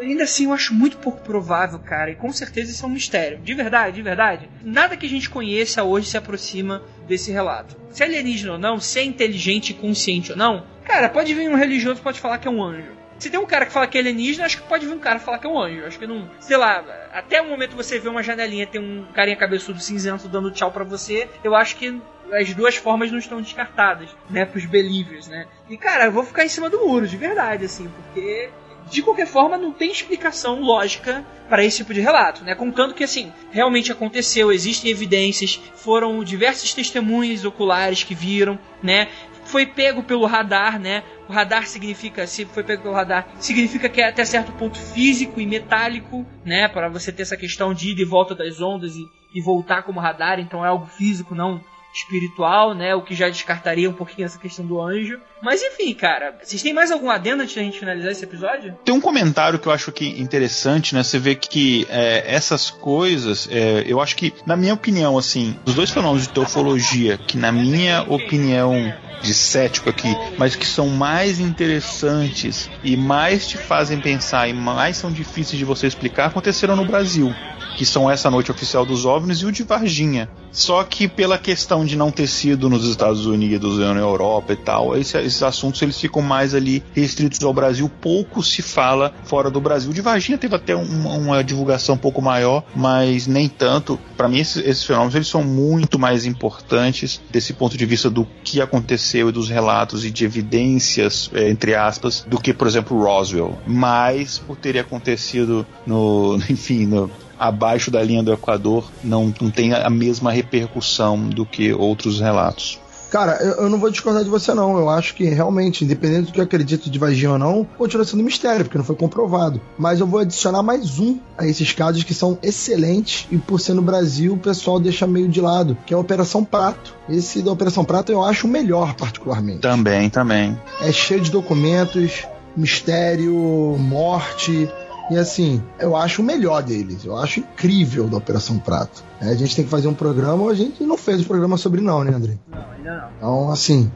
Ainda assim, eu acho muito pouco provável, cara, e com certeza isso é um mistério. De verdade, de verdade. Nada que a gente conheça hoje se aproxima desse relato. Se é alienígena ou não, se é inteligente e consciente ou não, cara, pode vir um religioso pode falar que é um anjo. Se tem um cara que fala que é alienígena, acho que pode vir um cara falar que é um anjo. Acho que não. Sei lá, até o momento você vê uma janelinha, tem um carinha cabeçudo cinzento dando tchau para você, eu acho que as duas formas não estão descartadas, né, pros believers, né? E cara, eu vou ficar em cima do muro, de verdade, assim, porque de qualquer forma, não tem explicação lógica para esse tipo de relato, né? Contando que assim, realmente aconteceu, existem evidências, foram diversas testemunhas oculares que viram, né? Foi pego pelo radar, né? O radar significa, se foi pego pelo radar, significa que é até certo ponto físico e metálico, né? Para você ter essa questão de ida e volta das ondas e, e voltar como radar, então é algo físico, não espiritual, né? O que já descartaria um pouquinho essa questão do anjo. Mas enfim, cara, vocês têm mais algum adendo antes da gente finalizar esse episódio? Tem um comentário que eu acho que interessante, né? Você vê que é, essas coisas, é, eu acho que, na minha opinião, assim, os dois fenômenos de teofologia, que na minha opinião de cético aqui, mas que são mais interessantes e mais te fazem pensar e mais são difíceis de você explicar, aconteceram no Brasil que são essa noite oficial dos OVNIs e o de Varginha. Só que pela questão de não ter sido nos Estados Unidos, na Europa e tal, esse, esses assuntos eles ficam mais ali restritos ao Brasil. Pouco se fala fora do Brasil. De Varginha teve até um, uma divulgação um pouco maior, mas nem tanto. Para mim esses, esses, fenômenos eles são muito mais importantes desse ponto de vista do que aconteceu e dos relatos e de evidências é, entre aspas do que por exemplo Roswell. Mas por ter acontecido no, enfim, no, abaixo da linha do Equador não, não tem a mesma repercussão do que outros relatos. Cara, eu, eu, não vou discordar de você, não. Eu acho que realmente, independente do que eu acredito de Varginha ou não, continua sendo mistério, porque não foi comprovado. Mas eu vou adicionar mais um a esses casos que são excelentes e, por ser no Brasil, o pessoal deixa meio de lado, que é a Operação Prato. Esse da Operação Prato eu acho o melhor, particularmente. Também, também. É cheio de documentos, mistério, morte e assim, eu acho o melhor deles. Eu acho incrível da Operação Prato. É, a gente tem que fazer um programa, a gente não fez o programa sobre não, né, André? Não, ainda não. Então, assim,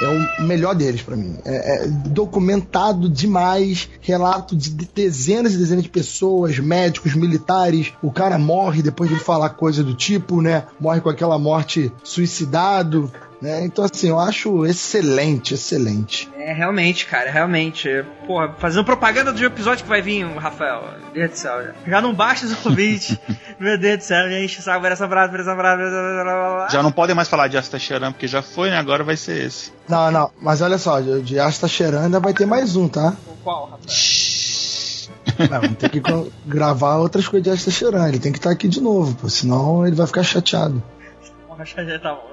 é o melhor deles para mim. É, é, documentado demais, relato de dezenas e dezenas de pessoas, médicos, militares. O cara morre depois de falar coisa do tipo, né? Morre com aquela morte suicidado. Né? Então, assim, eu acho excelente, excelente. É, realmente, cara, realmente. Porra, fazendo propaganda do episódio que vai vir, Rafael. Meu Deus do céu. Já não baixa os ouvintes. Meu Deus do céu, gente, sabe, essa brasa, essa brasa. Já não podem mais falar de Asta Cheran, porque já foi, né? Agora vai ser esse. Não, não, mas olha só, de Asta Cheran ainda vai ter mais um, tá? Qual, Rafael? Não, vamos ter que gravar outras coisas de Asta Cheran. Ele tem que estar aqui de novo, pô, senão ele vai ficar chateado. Tá bom.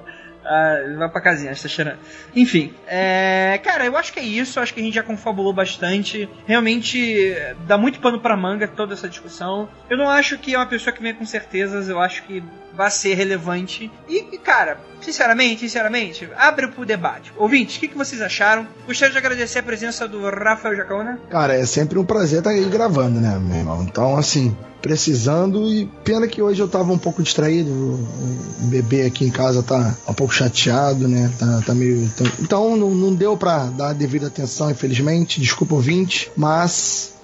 Ah, vai pra casinha, está cheirando. Enfim, é, cara, eu acho que é isso. Acho que a gente já confabulou bastante. Realmente dá muito pano pra manga toda essa discussão. Eu não acho que é uma pessoa que vem com certezas. Eu acho que vai ser relevante. E, cara, sinceramente, sinceramente, abre pro debate. Ouvintes, o que, que vocês acharam? Gostaria de agradecer a presença do Rafael Jacona. Cara, é sempre um prazer estar aí gravando, né, meu irmão? Então, assim, precisando e pena que hoje eu tava um pouco distraído. O bebê aqui em casa tá um pouco chateado, né? Tá, tá meio. Então não, não deu pra dar a devida atenção, infelizmente. Desculpa, ouvinte, mas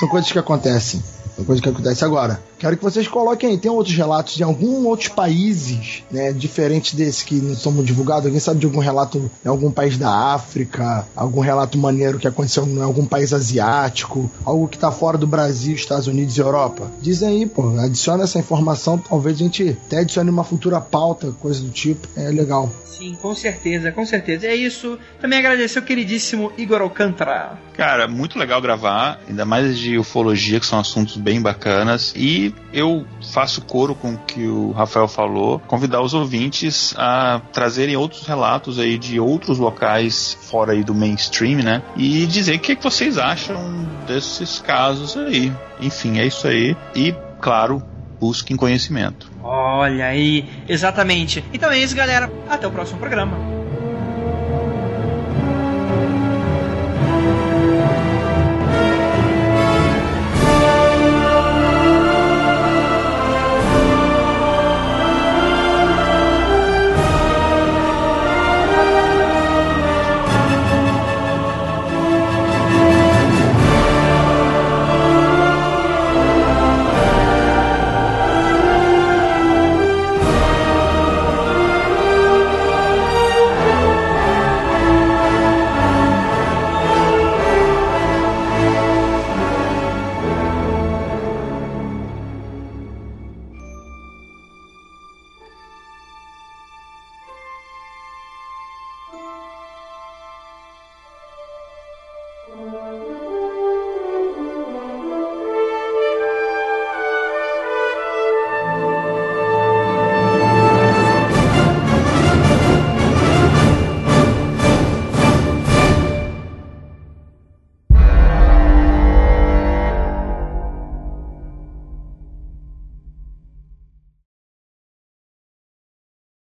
são coisas que acontecem. São coisas que acontecem agora. Quero que vocês coloquem aí, tem outros relatos de alguns outros países, né, diferentes desse que não são divulgados. Alguém sabe de algum relato em algum país da África, algum relato maneiro que aconteceu em algum país asiático, algo que tá fora do Brasil, Estados Unidos e Europa? Dizem aí, pô, adiciona essa informação, talvez a gente até adicione uma futura pauta, coisa do tipo. É legal. Sim, com certeza, com certeza. É isso. Também agradecer o queridíssimo Igor Alcântara. Cara, muito legal gravar, ainda mais de ufologia, que são assuntos bem bacanas. Eu faço coro com o que o Rafael falou, convidar os ouvintes a trazerem outros relatos aí de outros locais fora aí do mainstream, né? E dizer o que, é que vocês acham desses casos aí. Enfim, é isso aí. E, claro, busquem conhecimento. Olha aí, exatamente. Então é isso, galera. Até o próximo programa.